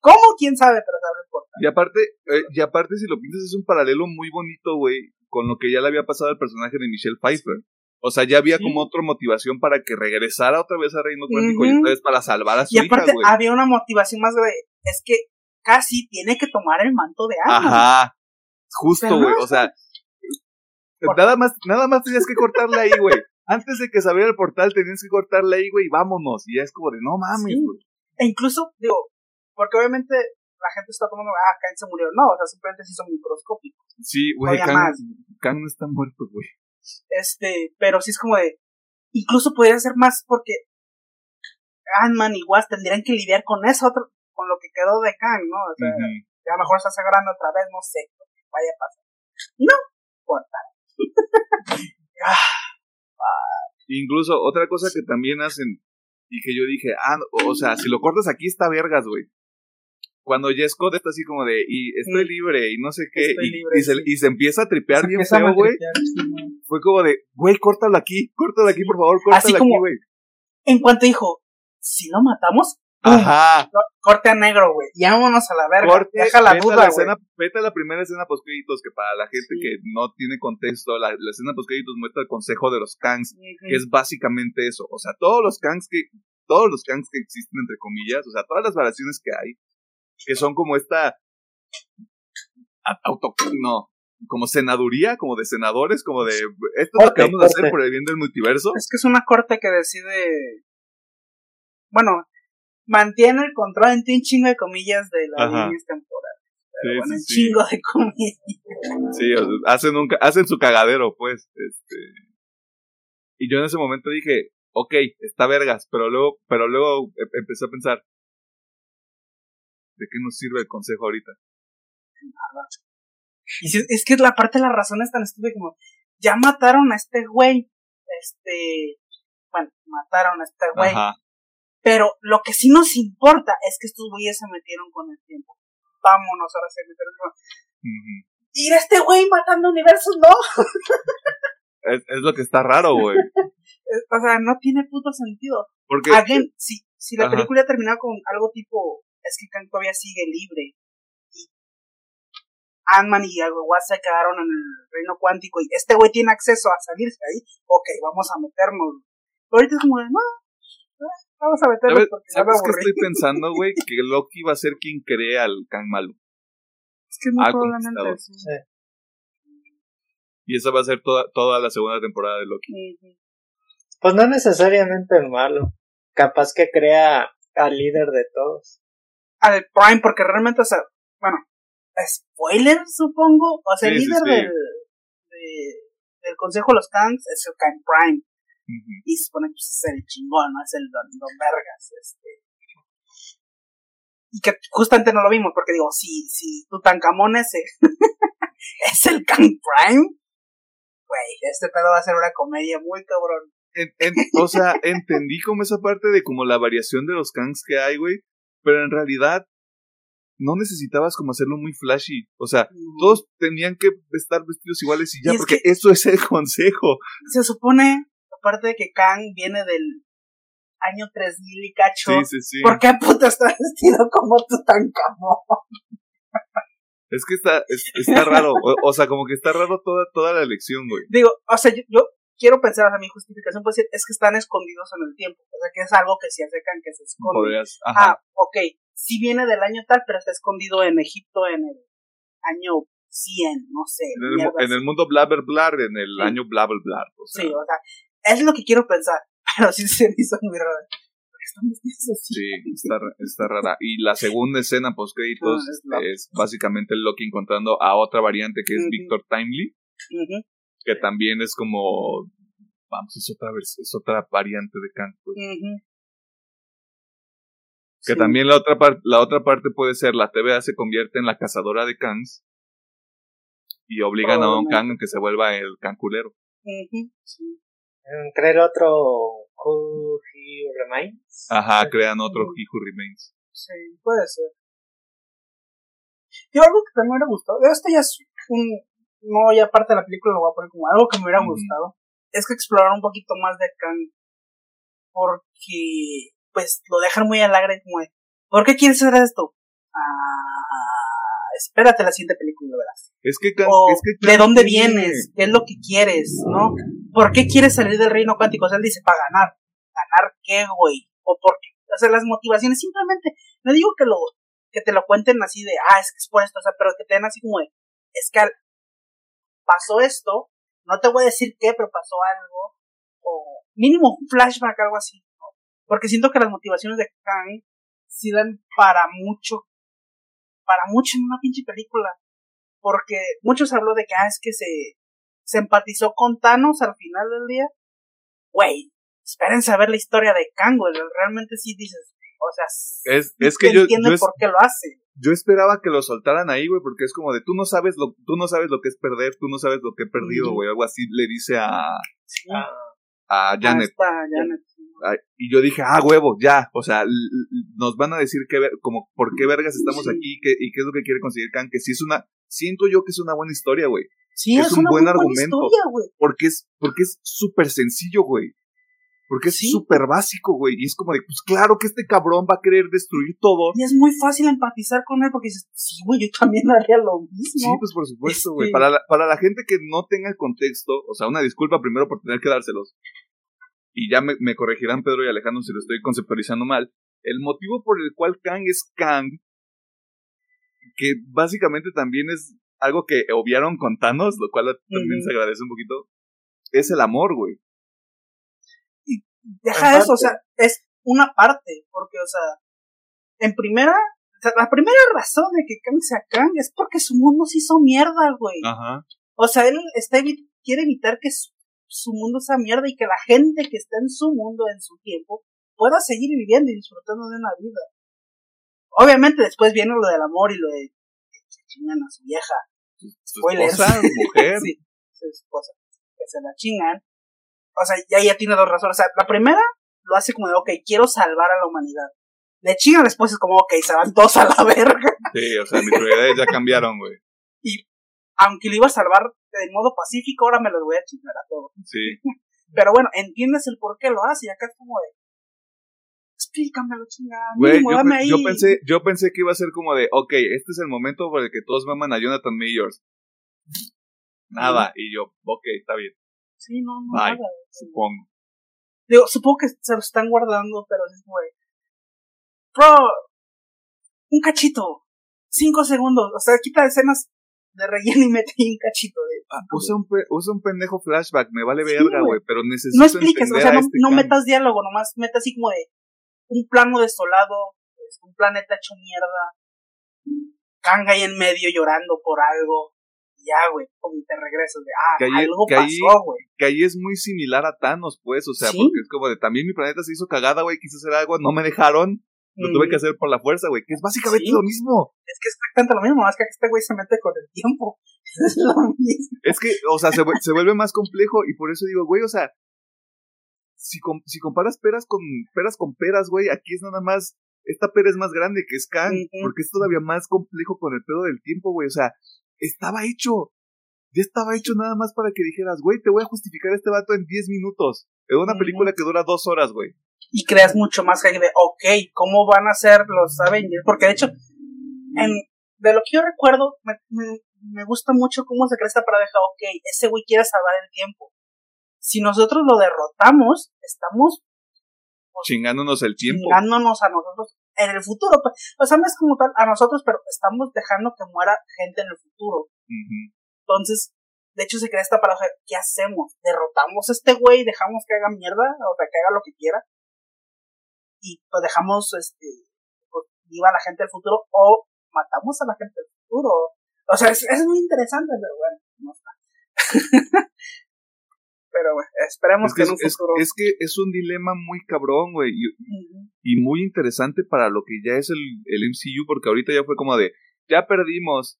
¿Cómo? ¿Quién sabe? Pero se abre el portal. Y aparte, eh, y aparte si lo piensas, es un paralelo muy bonito, güey con lo que ya le había pasado al personaje de Michelle Pfeiffer. O sea, ya había como otra motivación para que regresara otra vez a Reino Cuántico y otra vez para salvar a su y aparte, había una motivación más de, es que casi tiene que tomar el manto de Ana. Ajá. Justo, güey. O sea, nada más, nada más tenías que cortarle ahí, güey. Antes de que se abriera el portal tenías que cortarle ahí, güey, y vámonos. Y ya es como de, no mames, güey. E incluso, digo, porque obviamente la gente está tomando, ah, Kang se murió. No, o sea, simplemente se hizo microscópico. Sí, güey, Kang, no está muerto, güey. Este, pero sí es como de, incluso podría ser más porque Ant-Man y Wasp tendrían que lidiar con eso, otro, con lo que quedó de Kang, ¿no? O sea, a lo mejor está sangrando otra vez, no sé, vaya a pasar. No, importa. [laughs] Ah, incluso otra cosa que también hacen y que yo dije, ah, o sea, si lo cortas aquí está vergas, güey cuando Jess Scott está así como de, y estoy libre, y no sé qué, y, se, y, se, empieza a tripear bien feo, güey. Fue como de, güey, córtalo aquí, córtalo aquí, por favor, córtalo aquí, güey. En cuanto dijo, si lo matamos, Ajá. Corte a negro, güey. Y vámonos a la verga. Deja la duda, güey. Vete a la primera escena post que para la gente que no tiene contexto, la, escena post muestra el consejo de los Kangs, que es básicamente eso. O sea, todos los Kangs que, todos los Kangs que existen, entre comillas, o sea, todas las variaciones que hay, que son como esta auto no como senaduría, como de senadores, como de esto es lo que vamos a hacer por el bien del multiverso. Es que es una corte que decide bueno, mantiene el control en un chingo de comillas de las líneas temporales. Pero bueno, un chingo de comida. Sí, hacen, un, hacen su cagadero, pues. Este. Y yo en ese momento dije, ok, está vergas, pero luego, pero luego e, empecé a pensar, ¿de qué nos sirve el consejo ahorita? Nada. Y si, es que la parte de la razón es tan estúpida como, ya mataron a este güey, este, bueno, mataron a este güey. Pero lo que sí nos importa es que estos güeyes se metieron con el tiempo. Vámonos ahora se metieron con... Ir a este güey matando universos, no. es, es lo que está raro, güey. [laughs] o sea, no tiene puto sentido. Porque. Again, si, si la película terminaba con algo tipo. Es que Kang todavía sigue libre. Y Ant-Man y algo se quedaron en el reino cuántico. Y este güey tiene acceso a salirse ahí. Ok, vamos a meternos. Pero ahorita es como de, no, Vamos a meterlo porque ¿Sabes qué estoy pensando, güey? Que Loki va a ser quien crea al Kang malo. Es que muy probablemente sí. Y esa va a ser toda, toda la segunda temporada de Loki. Pues no necesariamente el malo. Capaz que crea al líder de todos. Al Prime, porque realmente, o sea, bueno, spoiler supongo. O sea, el líder Del, del Consejo de los Kangs es el Kang Prime. Y se supone que pues, es el chingón, ¿no? Es el don, don Vergas, este. Y que justamente no lo vimos, porque digo, si, si Tutankamón es el, [laughs] es el Kang Prime, güey, este pedo va a ser una comedia muy cabrón. o sea, entendí como esa parte de como la variación de los Kangs que hay, güey, pero en realidad no necesitabas como hacerlo muy flashy. O sea, todos tenían que estar vestidos iguales y ya, porque eso es el [laughs] consejo. Se supone aparte de que Kang viene del año 3000 y cacho, sí, sí, sí. ¿por qué puta está vestido como Tutankamón? Es que está, está raro, o, sea, como que está raro toda, toda la elección, güey. Digo, o sea, yo, quiero pensar, o sea, mi justificación puede ser, es que están escondidos en el tiempo, o sea, que es algo que si hace Kang que se esconde. Podrías, ajá. Ah, ok, sí viene del año tal, pero está escondido en Egipto en el año 100, no sé. En el, mundo bla, bla, bla, en el año bla, bla, bla. O sea. Sí, o sea, es lo que quiero pensar, [laughs] pero sí se me hizo muy raro. Sí, está, está rara. Y la segunda escena post créditos es, básicamente Loki encontrando a otra variante que es Victor Timely, que también es como, vamos, es otra, es otra variante de Kang. Pues. Que también la otra, parte la otra parte puede ser la TVA se convierte en la cazadora de Kangs y obligan a Don Kang a que se vuelva el canculero. sí. Crear otro Who He Remains. Ajá, crean otro He Who Remains. Sí, puede ser. Yo algo que también me hubiera gustado, esto ya es un, no ya parte de la película, lo voy a poner como algo que me hubiera gustado, es que explorar un poquito más de Kang, porque, pues, lo dejan muy alegre, como de, ¿por qué quieres hacer esto? Ah, espérate la siguiente película, verás. Es que, es que ¿De dónde vienes? ¿Qué es lo que quieres? ¿No? ¿Por qué quieres salir del reino cuántico? O sea, él dice, para ganar. ¿Ganar qué, güey? ¿O por qué? O sea, las motivaciones simplemente, no digo que lo, que te lo cuenten así de, ah, es que es por esto, o sea, pero que te den así como de, es que pasó esto, no te voy a decir qué, pero pasó algo, o mínimo un flashback, algo así, ¿no? Porque siento que las motivaciones de Kang sí dan para mucho, para mucho en una pinche película. Porque muchos habló de que, ah, es que se, se empatizó con Thanos al final del día. Güey, espérense a ver la historia de Kang, Realmente sí dices, o sea, es, es que yo, por qué lo hace. Yo esperaba que lo soltaran ahí, güey, porque es como de tú no sabes lo, tú no sabes lo que es perder, tú no sabes lo que he perdido, güey. Algo así le dice a, a, Janet. Y yo dije, ah, huevo, ya. O sea, nos van a decir que, como, por qué vergas estamos aquí y qué es lo que quiere conseguir Kang. Que si es una, siento yo que es una buena historia, güey. Sí, es, un buen argumento. porque es porque es súper sencillo, güey. Porque es súper básico, güey. Y es como de, pues claro que este cabrón va a querer destruir todo. Y es muy fácil empatizar con él porque dices, sí, güey, yo también [laughs] haría lo mismo. Sí, pues por supuesto, güey. Este para, la, para la gente que no tenga el contexto, o sea, una disculpa primero por tener que dárselos. Y ya me, me corregirán Pedro y Alejandro si lo estoy conceptualizando mal. El motivo por el cual Kang es Kang, que básicamente también es algo que obviaron con Thanos, lo cual también se agradece un poquito, es el amor, güey. Y deja eso, o sea, es una parte, porque, o sea, en primera, O sea, la primera razón de que Kang sea Kang es porque su mundo se hizo mierda, güey. Ajá. O sea, él está evi- quiere evitar que su, su mundo sea mierda y que la gente que está en su mundo en su tiempo pueda seguir viviendo y disfrutando de una vida. Obviamente después viene lo del amor y lo de que se chingan a su vieja. Su Spoilers. esposa, mujer. [laughs] sí, su esposa. Que se la chingan. O sea, ya ella tiene dos razones. O sea, la primera lo hace como de, ok, quiero salvar a la humanidad. Le chingan después es como, ok, se van todos a la verga. Sí, o sea, mis prioridades ya cambiaron, güey. [laughs] Aunque lo iba a salvar de modo pacífico, ahora me los voy a chingar a todos. Sí. [laughs] Pero bueno, entiendes el por qué lo hace y acá es como de. Explícamelo, chingada. Güey, yo, dame pe- ahí. yo pensé, yo pensé que iba a ser como de, ok, este es el momento por el que todos maman a Jonathan Majors. Nada, y yo, ok, está bien, Sí, no, no, Bye. nada. supongo. Digo, supongo que se lo están guardando, pero es como de. Bro, un cachito. Cinco segundos. O sea, quita escenas de relleno y mete ahí un cachito de. Ah, usa, un pe- usa un pendejo flashback, me vale Sí, verga, güey. pero necesito No expliques, o sea, no, este no metas diálogo, nomás mete así como de un plano desolado, es un planeta hecho mierda, Kang ahí en medio llorando por algo, y ya, güey, como te regresas de, ah, Que ahí- algo que pasó, güey. Que ahí es muy similar a Thanos, pues, o sea, Sí. porque es como de, también mi planeta se hizo cagada, güey, quise hacer algo, no me dejaron, lo tuve que hacer por la fuerza, güey, que es básicamente Sí. lo mismo. Es que es exactamente lo mismo, más que este güey se mete con el tiempo. [laughs] Es lo mismo. Es que, o sea, se, vuel- se vuelve más complejo y por eso digo, güey, o sea, si, com- si comparas peras con peras con peras, güey, aquí es nada más, esta pera es más grande que Kang, Ujú. porque es todavía más complejo con el pedo del tiempo, güey, o sea, estaba hecho, ya estaba hecho nada más para que dijeras, güey, te voy a justificar a este vato en 10 minutos, en una película que dura dos horas, güey. Y creas mucho más que de, ok, ¿cómo van a ser los Avengers? Porque de hecho, en, de lo que yo recuerdo, me, me, me gusta mucho cómo se crea esta paradoja, ok, ese güey quiere salvar el tiempo. Si nosotros lo derrotamos, estamos Chingándonos el tiempo. chingándonos a nosotros en el futuro. pues, O sea, no es como tal a nosotros, pero estamos dejando que muera gente en el futuro. Entonces, de hecho, se crea esta paradoja. ¿Qué hacemos? ¿Derrotamos a este güey? ¿Dejamos que haga mierda? O sea, que haga lo que quiera. Y pues dejamos este, pues, viva a la gente del futuro. O matamos a la gente del futuro. O sea, es, es muy interesante, pero bueno, no está. [laughs] pero bueno, esperemos Es que que en un es- futuro. es que es un dilema muy cabrón, güey, y, muy interesante para lo que ya es el, el MCU, porque ahorita ya fue como de, ya perdimos,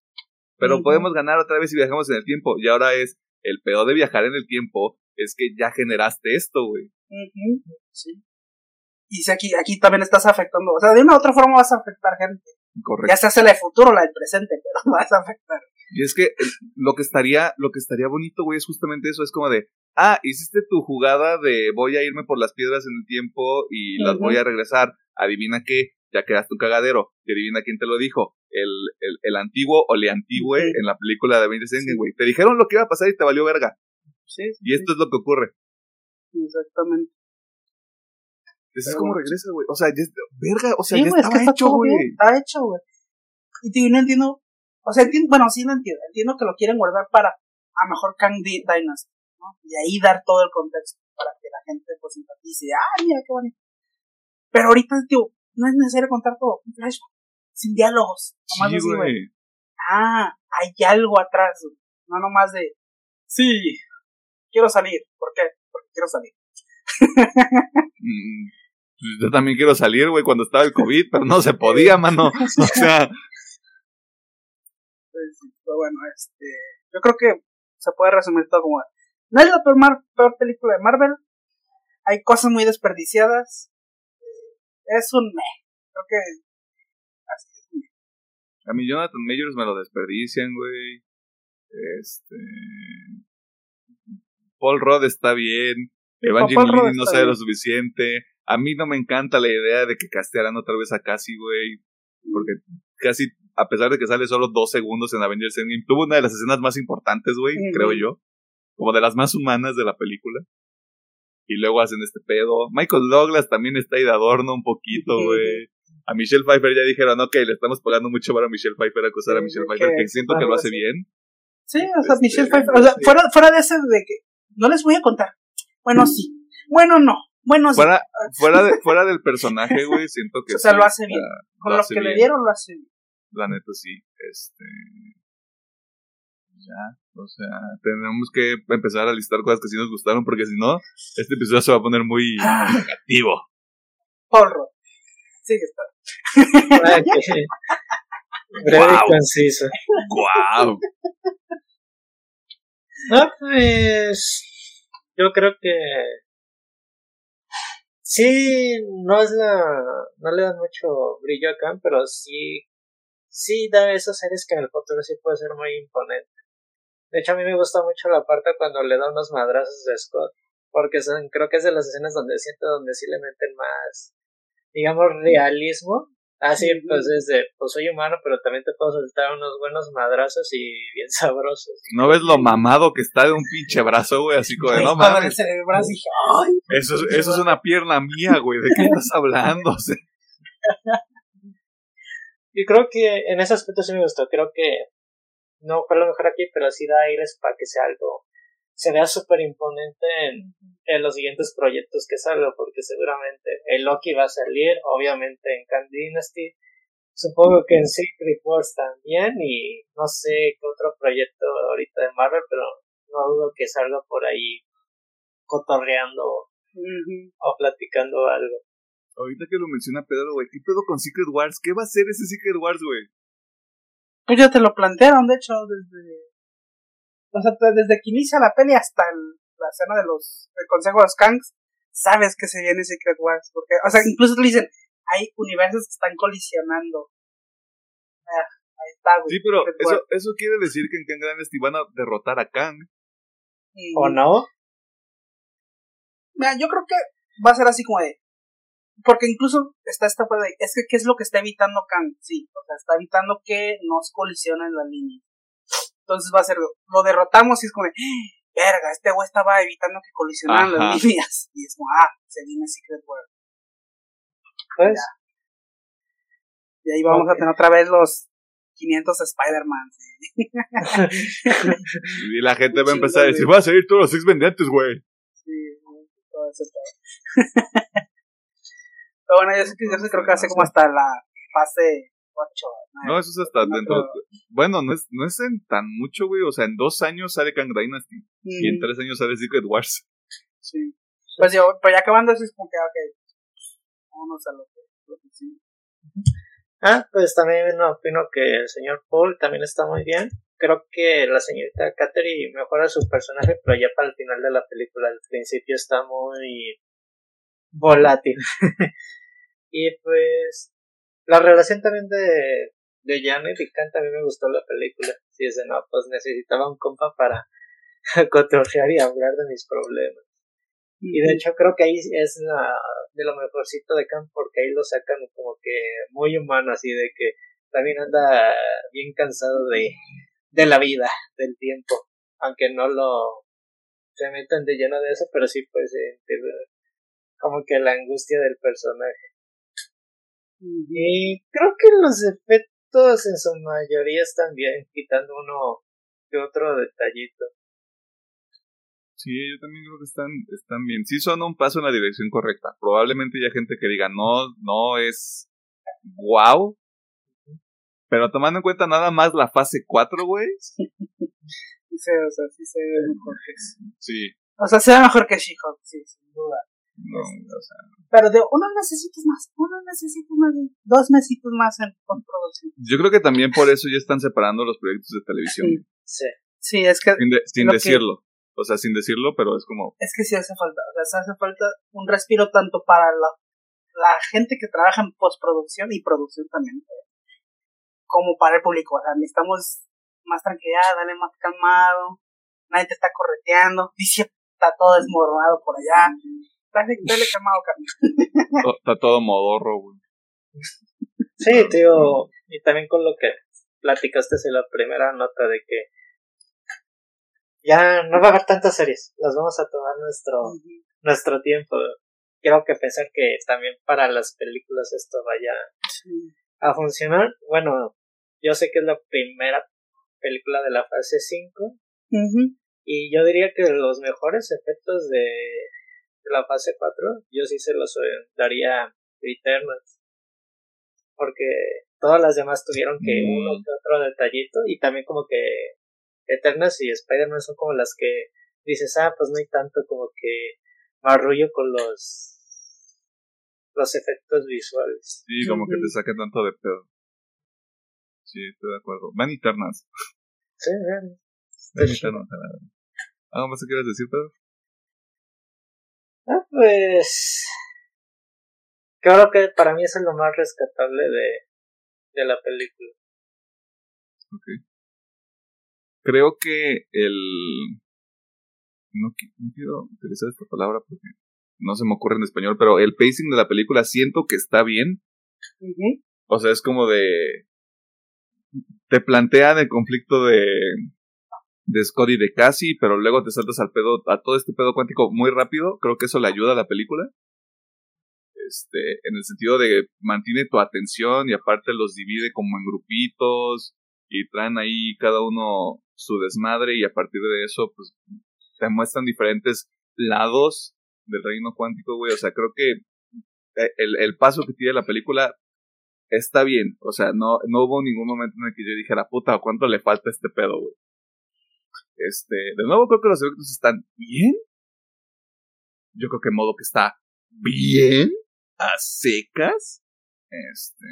pero podemos ganar otra vez si viajamos en el tiempo. Y ahora es, el peor de viajar en el tiempo es que ya generaste esto, güey. Sí. Y si aquí, aquí también estás afectando, o sea, de una u otra forma vas a afectar gente. Correcto. Ya se hace la del futuro, la del presente, pero [laughs] vas a afectar. Y es que el- lo que estaría, lo que estaría bonito, güey, es justamente eso, es como de, ah, hiciste tu jugada de voy a irme por las piedras en el tiempo y las voy a regresar. Adivina qué, ya quedaste un cagadero. Y adivina quién te lo dijo. El, el, el antiguo o le antigüe Sí. en la película de Avengers Endgame, güey. Te dijeron lo que iba a pasar y te valió verga. Sí, Y esto es lo que ocurre. Exactamente. Eso es como bueno. regresa, güey. O sea, ya verga, o sea, sí, ya es que estaba está hecho, güey. está hecho, güey. Y tío, no entiendo, o sea, entiendo, bueno, sí lo entiendo, entiendo que lo quieren guardar para, a lo mejor, Kang Dynasty, ¿no? Y ahí dar todo el contexto para que la gente, pues, simpatice, ah, mira, qué bonito. Pero ahorita, tío, no es necesario contar todo, un flashback, sin diálogos, nomás Sí, así, güey. Ah, hay algo atrás, güey. No nomás de, sí, quiero salir, ¿por qué? Porque quiero salir. [laughs] Mm, Yo también quiero salir, güey, cuando estaba el COVID, pero no se podía, mano. [laughs] O sea, Pues, pero bueno, este, yo creo que se puede resumir todo como, no es la peor, mar- peor película de Marvel, hay cosas muy desperdiciadas, eh, es un me, creo que, así es, un me. a mí Jonathan Majors me lo desperdician, güey. Este. Paul Rudd está bien. Evangeline no sabe bien. lo suficiente. A mí no me encanta la idea de que castearan otra vez a Cassie, güey. Porque casi, a pesar de que sale solo dos segundos en Avengers Endgame, tuvo una de las escenas más importantes, güey, creo yo. Como de las más humanas de la película. Y luego hacen este pedo. Michael Douglas también está ahí de adorno un poquito, güey. A Michelle Pfeiffer ya dijeron, ok, le estamos pagando mucho para Michelle Pfeiffer acusar a Michelle Pfeiffer, que que siento que lo hace bien. Sí, o sea, Este, Michelle Pfeiffer, o sea, fuera, fuera de ese de que, no les voy a contar, bueno, sí, bueno, no, Bueno, sí, Fuera, [laughs] fuera, de, fuera del personaje, güey, siento que [laughs] o sea, sí, lo hace bien. la- Con lo que le bien. dieron, lo hace bien. La neta sí, este... Ya, o sea, tenemos que empezar a listar cosas que sí nos gustaron porque si no, este episodio se va a poner muy [sighs] negativo. Porro. Sigue está. Que- Breve Wow. y conciso. ¡Guau! No, pues. Yo creo que. Sí, no es la. No le dan mucho brillo acá, pero sí. Sí da esos seres que en el futuro sí puede ser muy imponente. De hecho, a mí me gusta mucho la parte cuando le da unos madrazos de Scott. Porque son, creo que es de las escenas donde siento donde sí le meten más. Digamos, realismo. Así, Ujú. pues desde, pues soy humano, pero también te puedo soltar unos buenos madrazos y bien [laughs] sabrosos. ¿No ves lo mamado que está de un pinche brazo, güey? Así como de, no mames, celebras dije, ay, eso, es- eso es una pierna mía, güey. ¿De qué estás hablando? [laughs] Y creo que en ese aspecto sí me gustó. Creo que no fue lo mejor aquí, pero sí da aires para que sea algo. Se vea súper imponente en, en los siguientes proyectos que salga, porque seguramente el Loki va a salir, obviamente en Khan Dynasty. Supongo que en Secret Wars también, y no sé qué otro proyecto ahorita de Marvel, pero no dudo que salga por ahí cotorreando o platicando algo. ahorita que lo menciona Pedro, güey, ¿qué pedo con Secret Wars? ¿Qué va a ser ese Secret Wars, güey? Pues ya te lo plantearon, de hecho, desde. O sea, te- desde que inicia la peli hasta el- la escena de los. El consejo de los Kangs, sabes que se viene Secret Wars. Porque, o sea, incluso te dicen, hay universos que están colisionando. Ah, ahí está, güey. Sí, pero Secret eso, Wars. eso quiere decir que en Kang Dynasty van a derrotar a Kang. Y- ¿O no? Mira, yo creo que va a ser así como de. Porque incluso está esta parte de. Es que, ¿qué es lo que está evitando Kang? Sí, o sea, está evitando que nos colisionen la línea. Entonces va a ser. Lo derrotamos y es como de. "Ah, Verga, este güey estaba evitando que colisionaran Ajá. las líneas. [laughs] Y es como, ah, se viene Secret World. Pues, Y ahí vamos a tener otra vez los 500 Spider-Man. sí. [laughs] Y la gente va a empezar a decir, va a salir todos los seis vendientes, güey. Sí, todo eso está. [laughs] Pero bueno, yo, sé que, yo creo que hace como hasta la fase 8. No, eso es hasta No, dentro. Bueno, no es, no es en tan mucho, güey. O sea, en dos años sale Kang Dynasty. Y en tres años sale Secret Wars. Sí. Pues yo, pero ya acabando eso es como que, ok, vámonos a lo que, lo que sí. Ah, pues también opino que el señor Paul también está muy bien. Creo que la señorita Kateri mejora su personaje, pero ya para el final de la película, al principio está muy volátil. [laughs] y pues la relación también de, de Janet y Khan también me gustó la película. Si es de no, pues necesitaba un compa para [laughs] cotorrear y hablar de mis problemas. Y de hecho creo que ahí es la, de lo mejorcito de Khan porque ahí lo sacan como que muy humano así de que también anda bien cansado de, de la vida, del tiempo, aunque no lo se metan de lleno de eso, pero sí pues sentir como que la angustia del personaje. Y creo que los efectos en su mayoría están bien, quitando uno que otro detallito. Sí, yo también creo que están, están bien. Sí son un paso en la dirección correcta. Probablemente haya gente que diga, no, no es wow. Pero tomando en cuenta nada más la fase 4, güey. Sí, o sea, sí se ve mejor que Sí, O sea, se ve mejor que She-Hulk, sí, sin duda. No, o sea, Pero de unos necesitos más, unos necesitos más, dos mesitos más en postproducción. yo creo que también por eso ya están separando los proyectos de televisión. Sí. Sí. Sí, es que, Sin, de- sin Lo que- decirlo. O sea, sin decirlo, pero es como, es que sí hace falta, o sea, sí hace falta un respiro tanto para la, la gente que trabaja en postproducción y producción también, como para el público, o sea, necesitamos más tranquilidad, dale más calmado, nadie te está correteando, dice, está todo desmoronado por allá, dale, dale calmado, está todo modorro, güey. Sí, tío, y también con lo que platicaste en la primera nota de que ya no va a haber tantas series, las vamos a tomar nuestro nuestro tiempo. Quiero que pensar que también para las películas esto vaya Sí. a funcionar. Bueno, yo sé que es la primera película de la fase 5 Ujú. y yo diría que los mejores efectos de de la fase 4, yo sí se los daría Eternals. Porque todas las demás tuvieron que Mm. uno que otro detallito y también como que Eternals y Spider-Man son como las que dices, ah, pues no hay tanto como que marrullo con los los efectos visuales. Sí, como que te saque tanto de pedo. Sí, estoy de acuerdo. Van Eternas. Sí. Van verdad. ¿Algo más que quieras decir, Pedro? Pues creo que para mí eso es lo más rescatable de, de la película. Creo que el... No, qui- no quiero utilizar esta palabra porque no se me ocurre en español, pero el pacing de la película siento que está bien. O sea, es como de... Te plantean el conflicto de... De Scott y de Cassie, pero luego te saltas al pedo, a todo este pedo cuántico muy rápido. Creo que eso le ayuda a la película. Este, en el sentido de mantiene tu atención y aparte los divide como en grupitos y traen ahí cada uno su desmadre y a partir de eso, pues, te muestran diferentes lados del reino cuántico, güey. O sea, creo que eh, el, el paso que tiene la película está bien. O sea, no, no hubo ningún momento en el que yo dijera, puta, ¿cuánto le falta este pedo, güey? Este, de nuevo creo que los efectos están bien. Yo creo que modo que está bien a secas. Este.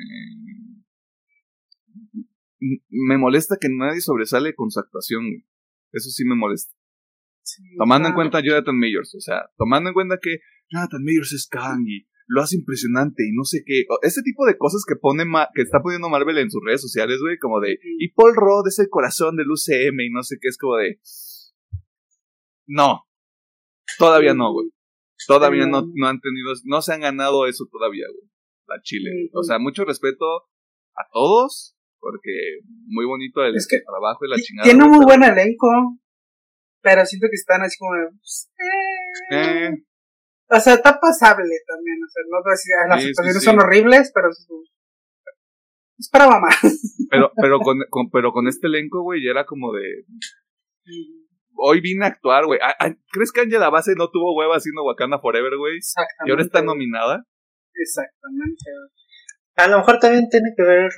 Me molesta que nadie sobresale con su actuación. güey. Eso sí me molesta. Sí, Tomando en cuenta a Jonathan Majors, o sea, tomando en cuenta que Jonathan Majors es Kang y lo hace impresionante y no sé qué. Ese tipo de cosas que pone Ma- que está poniendo Marvel en sus redes sociales, güey, como de y Paul Rudd es el corazón del UCM y no sé qué, es como de no. Todavía no, güey. Todavía no, no han tenido, no se han ganado eso todavía, güey. La Chile. O sea, mucho respeto a todos, porque muy bonito el Es que trabajo y la chingada. Tiene un muy buen elenco. Pero siento que están así como. eh. O sea, está pasable también. O sea, no decir, las Sí, sí. son horribles, pero. Esperaba más. [laughs] Pero, pero con, con- pero con este elenco, güey, ya era como de. Hoy vine a actuar, güey. Ah, ah, ¿Crees que Angela Base no tuvo hueva haciendo Wakanda Forever, güey? Exactamente. Y ahora está nominada. Exactamente. A lo mejor también tiene que ver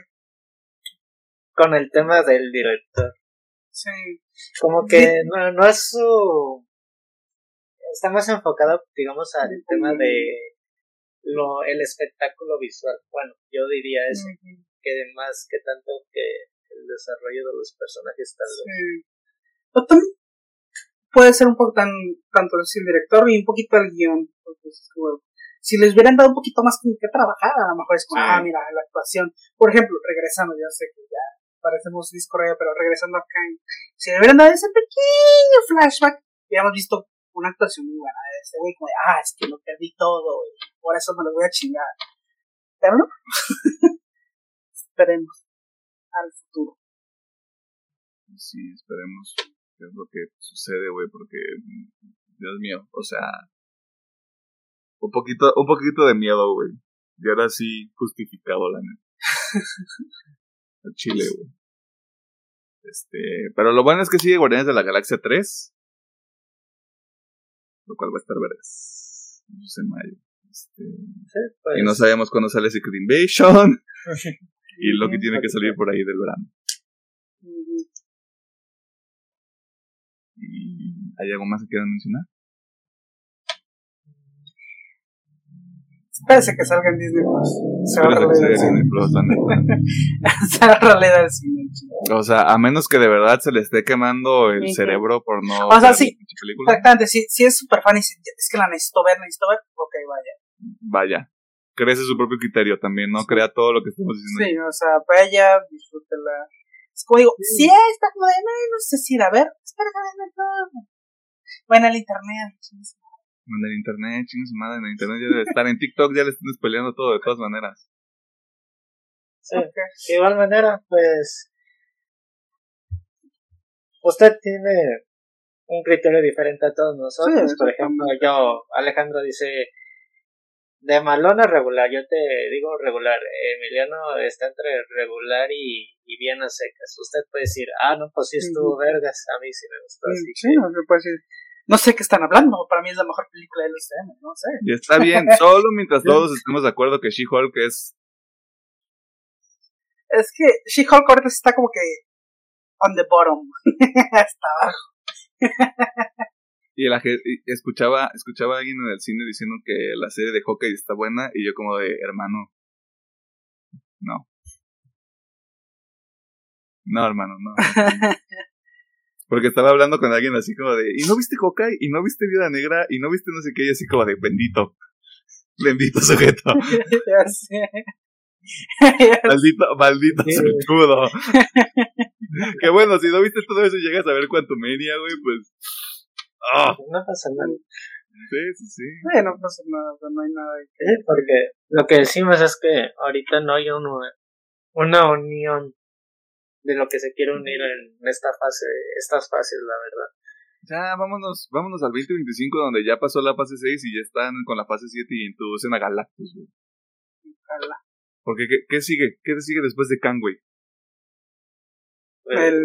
con el tema del director. Sí. Como que no, no es su... Está más enfocado, digamos, al tema de lo el espectáculo visual. Bueno, yo diría eso, que más que tanto que el desarrollo de los personajes tal vez. Sí. También puede ser un poco tan, tanto el director y un poquito el guion. si les hubieran dado un poquito más con qué trabajar, a lo mejor es como, Sí. ah, mira, la actuación. Por ejemplo, regresando, ya sé que ya parecemos disco raya, pero regresando acá, si le hubieran dado ese pequeño flashback, hubiéramos visto una actuación muy buena de ese güey, como de, ah, es que lo perdí todo, y por eso me lo voy a chingar. Pero no. [laughs] Esperemos al futuro. Sí, esperemos qué es lo que sucede, güey, porque Dios mío, o sea, un poquito, un poquito de miedo, güey. Y ahora sí justificado, la neta. [laughs] El Chile, güey. Este, pero lo bueno es que sigue Guardianes de la Galaxia 3. Lo cual va a estar. Eso es en mayo. Este, Sí, pues, y no sabemos cuándo sale Secret Invasion. [laughs] y lo que tiene que salir por ahí del verano. ¿Y ¿Hay algo más que quieran mencionar? Espérese que salga en Disney Plus. Se va a realidad [laughs] el cine. O sea, a menos que de verdad se le esté quemando el cerebro por no O sea, ver sí. Exactamente, si, si es super fan y si- es que la necesito ver, necesito ver, ok, vaya. vaya. Crece su propio criterio también, no crea todo lo que estamos diciendo. Sí, o sea, vaya, disfrútela. Es como digo, si está como de, no, no sé si ir a ver, espera que venga todo. Bueno, el internet. En el internet, chingue su madre, en el internet ya debe estar. En TikTok ya le están spoileando todo de todas maneras. sí. De igual manera, pues. Usted tiene un criterio diferente a todos nosotros. Sí, Por ejemplo, yo, Alejandro dice. De malón a regular, yo te digo regular. Emiliano está entre regular y, y bien a secas. Usted puede decir, ah, no, pues sí estuvo vergas. A mí sí me gustó así. Sí, no se puede decir. No sé qué están hablando, para mí es la mejor película del UCM, no sé. Y está bien, [laughs] solo mientras todos estemos de acuerdo que She-Hulk es... Es que She-Hulk ahorita está como que on the bottom, [laughs] hasta abajo. Y la escuchaba, escuchaba a alguien en el cine diciendo que la serie de Hawkeye está buena y yo como de, hermano, no. No, hermano, no. [laughs] Porque estaba hablando con alguien así como de, ¿y no viste Hawkeye? ¿Y no viste Vida Negra? ¿Y no viste no sé qué? Y así como de, bendito. Bendito sujeto. [laughs] ya sé. [laughs] maldito, maldito sujetudo. [laughs] que bueno, si no viste todo eso y llegas a ver Quantumania, güey, pues... ¡ah! No pasa nada. Sí, sí, sí. No pasa nada, no hay nada que... Sí, porque lo que decimos es que ahorita no hay una, una unión de lo que se quiere unir en esta fase, estas fases, la verdad. Ya, vámonos, vámonos al 2025 donde ya pasó la fase 6 y ya están con la fase 7 y introducen a Galactus, güey. Porque, ¿qué, ¿qué sigue? ¿Qué sigue después de Kang, güey? El...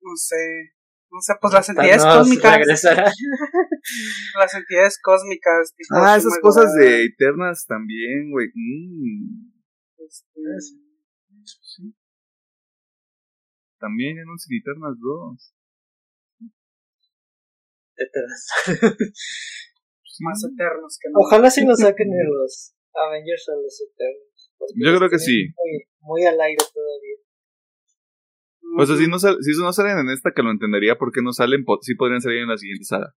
No sé. No sé, pues las entidades Thanos cósmicas. regresará. [laughs] Las entidades cósmicas. tipo Ah, esas cosas de Eternas también, güey. Mm. este, Sí. También en un Sin Eternas 2. Eternals. Más eternos que no. Ojalá sí nos saquen de los Avengers a los Eternos. porque Yo creo que sí. Muy, muy al aire todavía. O sea, si no, sal- si no salen en esta, que lo entendería, ¿por qué no salen? Po- Sí podrían salir en la siguiente saga,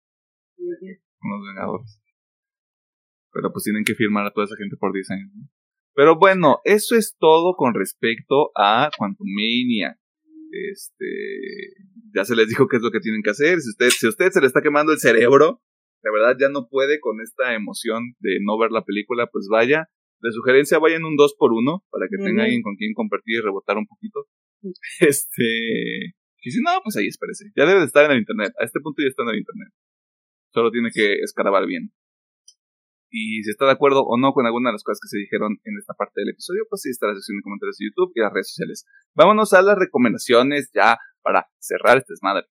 con los Vengadores. Pero pues tienen que firmar a toda esa gente por 10 años, ¿no? Pero bueno, eso es todo con respecto a Quantumania. Este, ya se les dijo qué es lo que tienen que hacer. Si usted, si a usted se le está quemando el cerebro, la verdad ya no puede con esta emoción de no ver la película, pues vaya. De sugerencia, vayan un 2 por 1 para que tenga Ujú. alguien con quien compartir y rebotar un poquito. [laughs] Este, y si no, pues ahí espérese. Ya debe de estar en el internet. A este punto ya está en el internet. Solo tiene que escarabar bien. Y si está de acuerdo o no con alguna de las cosas que se dijeron en esta parte del episodio, pues sí está la sección de comentarios de YouTube y las redes sociales. Vámonos a las recomendaciones ya para cerrar este desmadre.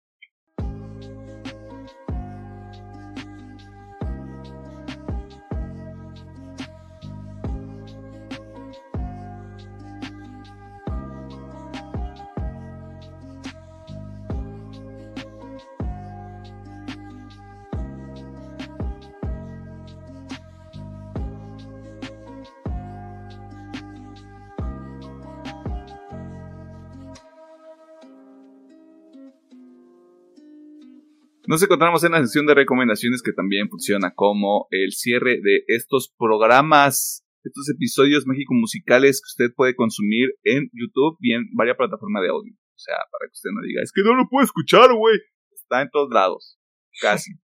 Nos encontramos en la sección de recomendaciones que también funciona como el cierre de estos programas, estos episodios mágico musicales que usted puede consumir en YouTube y en varias plataformas de audio. O sea, para que usted no diga, es que no lo puedo escuchar, güey. Está en todos lados, casi. [laughs]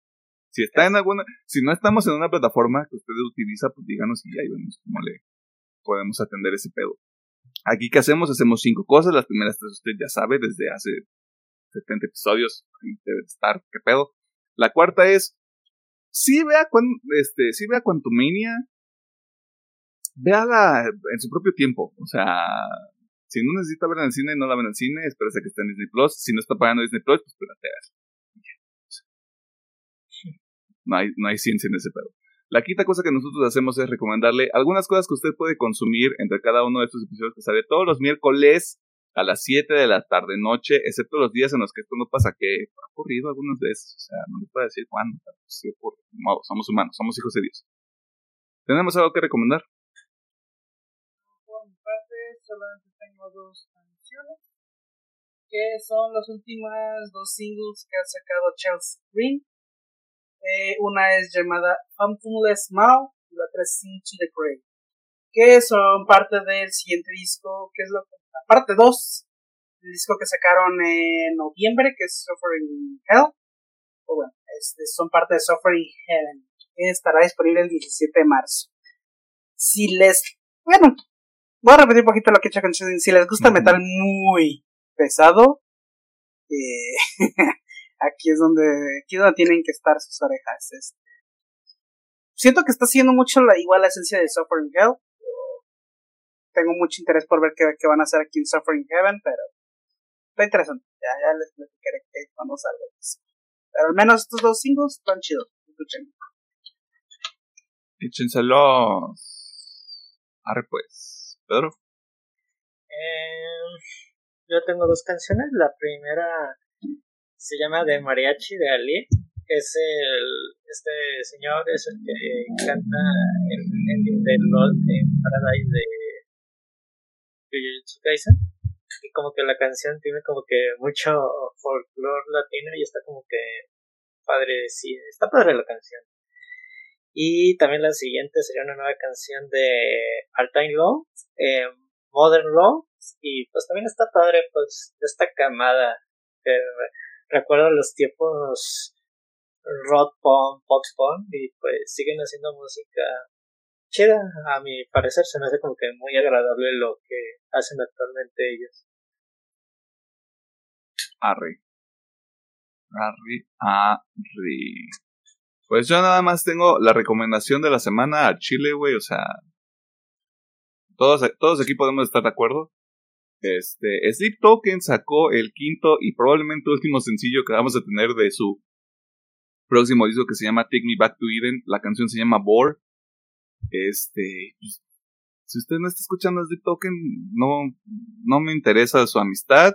Si está en alguna, si no estamos en una plataforma que usted utiliza, pues díganos y ahí vemos cómo le podemos atender ese pedo. Aquí que hacemos, hacemos cinco cosas. Las primeras tres usted ya sabe desde hace 70 episodios, ahí debe de estar, qué pedo. La cuarta es, sí vea, este, sí vea Quantumania, véala en su propio tiempo, o sea, si no necesita verla en el cine, no la ven en el cine, espérese que esté en Disney Plus, si no está pagando Disney Plus, pues piratea. No hay, no hay ciencia en ese pedo. La quinta cosa que nosotros hacemos es recomendarle algunas cosas que usted puede consumir entre cada uno de estos episodios que sale todos los miércoles a las 7 de la tarde noche, excepto los días en los que esto no pasa, que ha ocurrido algunos de esos, o sea, no le puedo decir cuándo, pero sí ocurre, modo, somos humanos, somos hijos de Dios. ¿Tenemos algo que recomendar? Por mi parte, solamente tengo dos canciones. Que son las últimas dos singles que ha sacado Chelsea Green. Eh, una es llamada Pumpkinless Mouth y la otra es Into the Grave. Que son parte del siguiente disco, que es la, la parte 2 del disco que sacaron en noviembre, que es Suffering Hell. O bueno, este, son parte de Suffering Heaven, que estará disponible el 17 de marzo. Si les, bueno, voy a repetir un poquito lo que he hecho con. Si les gusta el metal muy pesado, eh, [laughs] aquí es donde aquí es donde tienen que estar sus orejas. este. Siento que está haciendo mucho la, igual la esencia de Suffering Hell. Tengo mucho interés por ver qué, qué van a hacer aquí en Suffering Heaven, pero está interesante. Ya, ya les platicaré que cuando salga. Pero al menos estos dos singles están chidos. Escuchen. Échenselos. Arre pues. Pedro. Eh, yo tengo dos canciones. La primera se llama De Mariachi de Ali. Es el, este señor es el que canta el ending de en Paradise de Y como que la canción tiene como que mucho folclore latino y está como que padre, sí, está padre la canción. Y también la siguiente sería una nueva canción de Altain Law, eh, Modern Law, y pues también está padre, pues, de esta camada. Recuerdo los tiempos rock pop, pop punk, y pues siguen haciendo música chida. A mi parecer se me hace como que muy agradable lo que hacen actualmente ellos. Arre. Arre, arre. Pues yo nada más tengo la recomendación de la semana a Chile, güey. O sea, todos, todos aquí podemos estar de acuerdo. Este, Sleep Token sacó el quinto y probablemente último sencillo que vamos a tener de su próximo disco que se llama Take Me Back to Eden. La canción se llama Bore. Este, si usted no está escuchando Sleep Token, no, no me interesa su amistad.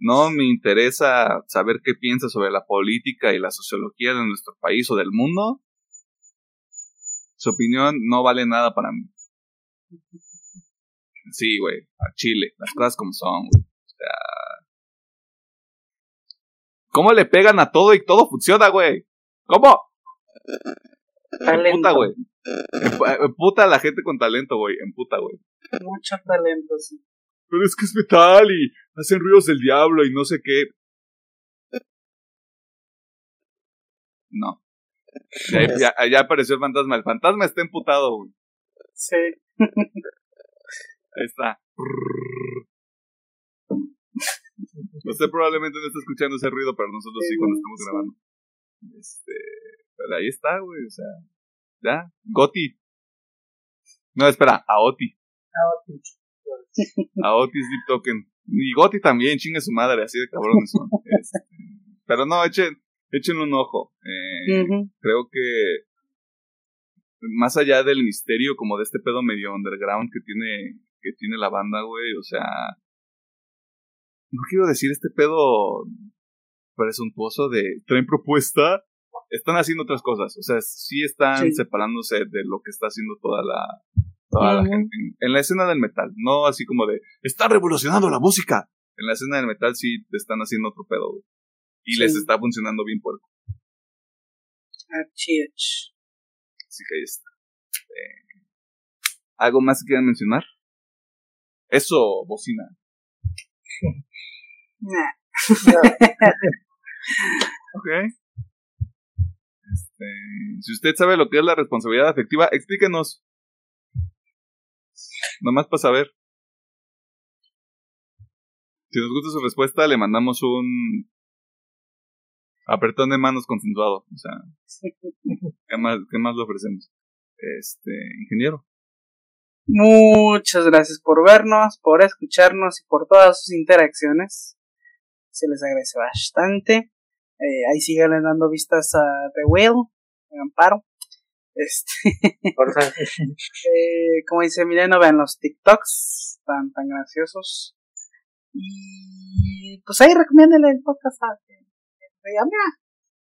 No me interesa saber qué piensa sobre la política y la sociología de nuestro país o del mundo. Su opinión no vale nada para mí. Sí, güey, a Chile, las cosas como son, güey. O sea, ¿Cómo le pegan a todo y todo funciona, güey? ¿Cómo? Puta, güey. Puta la gente con talento, güey. En puta, güey. Mucho talento, sí. Pero es que es metal y hacen ruidos del diablo y no sé qué. No. Ya, ya, apareció el fantasma. El fantasma está emputado, güey. Sí. Ahí está. Usted probablemente no está escuchando ese ruido, pero nosotros sí, cuando estamos grabando. Este, pero ahí está, güey, o sea, ya, Goti. No, espera, Aoti. Aoti. A Otis Deep Token. Y Gotti también, chingue su madre, así de cabrones son. [laughs] Este, pero no, echen, echen un ojo. Eh, Creo que más allá del misterio, como de este pedo medio underground que tiene, que tiene la banda, güey, o sea, no quiero decir este pedo presuntuoso de traen propuesta, están haciendo otras cosas, o sea, sí están separándose de lo que está haciendo toda la, toda la gente en, la escena del metal, no así como de está revolucionando la música. En la escena del metal sí te están haciendo otro pedo, Y les está funcionando bien puerco. Así Así que ahí está. Eh, ¿Algo más que quieran mencionar? Eso, bocina. [laughs] [laughs] ok. Este, si usted sabe lo que es la responsabilidad afectiva, explíquenos. Nomás para saber. Si nos gusta su respuesta, le mandamos un apretón de manos consensuado. O sea, ¿qué más, qué más le ofrecemos? Este, ingeniero. Muchas gracias por vernos, por escucharnos y por todas sus interacciones. Se les agradece bastante. Eh, ahí siguen dando vistas a The Whale, Amparo. Este, [laughs] eh, como dice Mileno, vean los TikToks, tan, tan graciosos. Y pues ahí recomiéndele el podcast a que mira,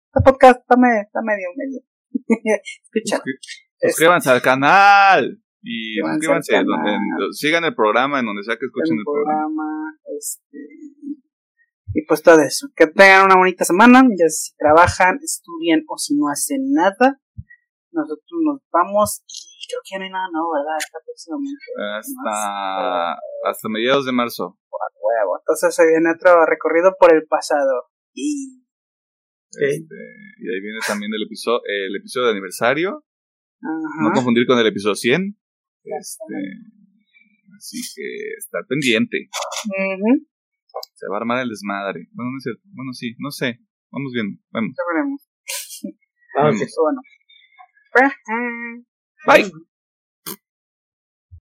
este podcast está, está medio, medio. [laughs] Escucha. Suscríbanse al canal. Y suscríbanse, donde, sigan el programa en donde sea que escuchen el, programa. Este, y pues todo eso. Que tengan una bonita semana. Ya si trabajan, estudian o si no hacen nada nosotros nos vamos y creo que ya no hay nada nuevo, ¿verdad? Hasta próximamente. Hasta, hasta mediados de marzo. huevo. Entonces se viene otro recorrido por el pasado. Y... Este, y ahí viene también el episodio, el episodio de aniversario. No confundir con el episodio 100. Este, así que estar pendiente. Se va a armar el desmadre. Bueno, no es cierto. Bueno, sí, no sé. Vamos viendo. Veremos. Vamos. Bueno. Bye.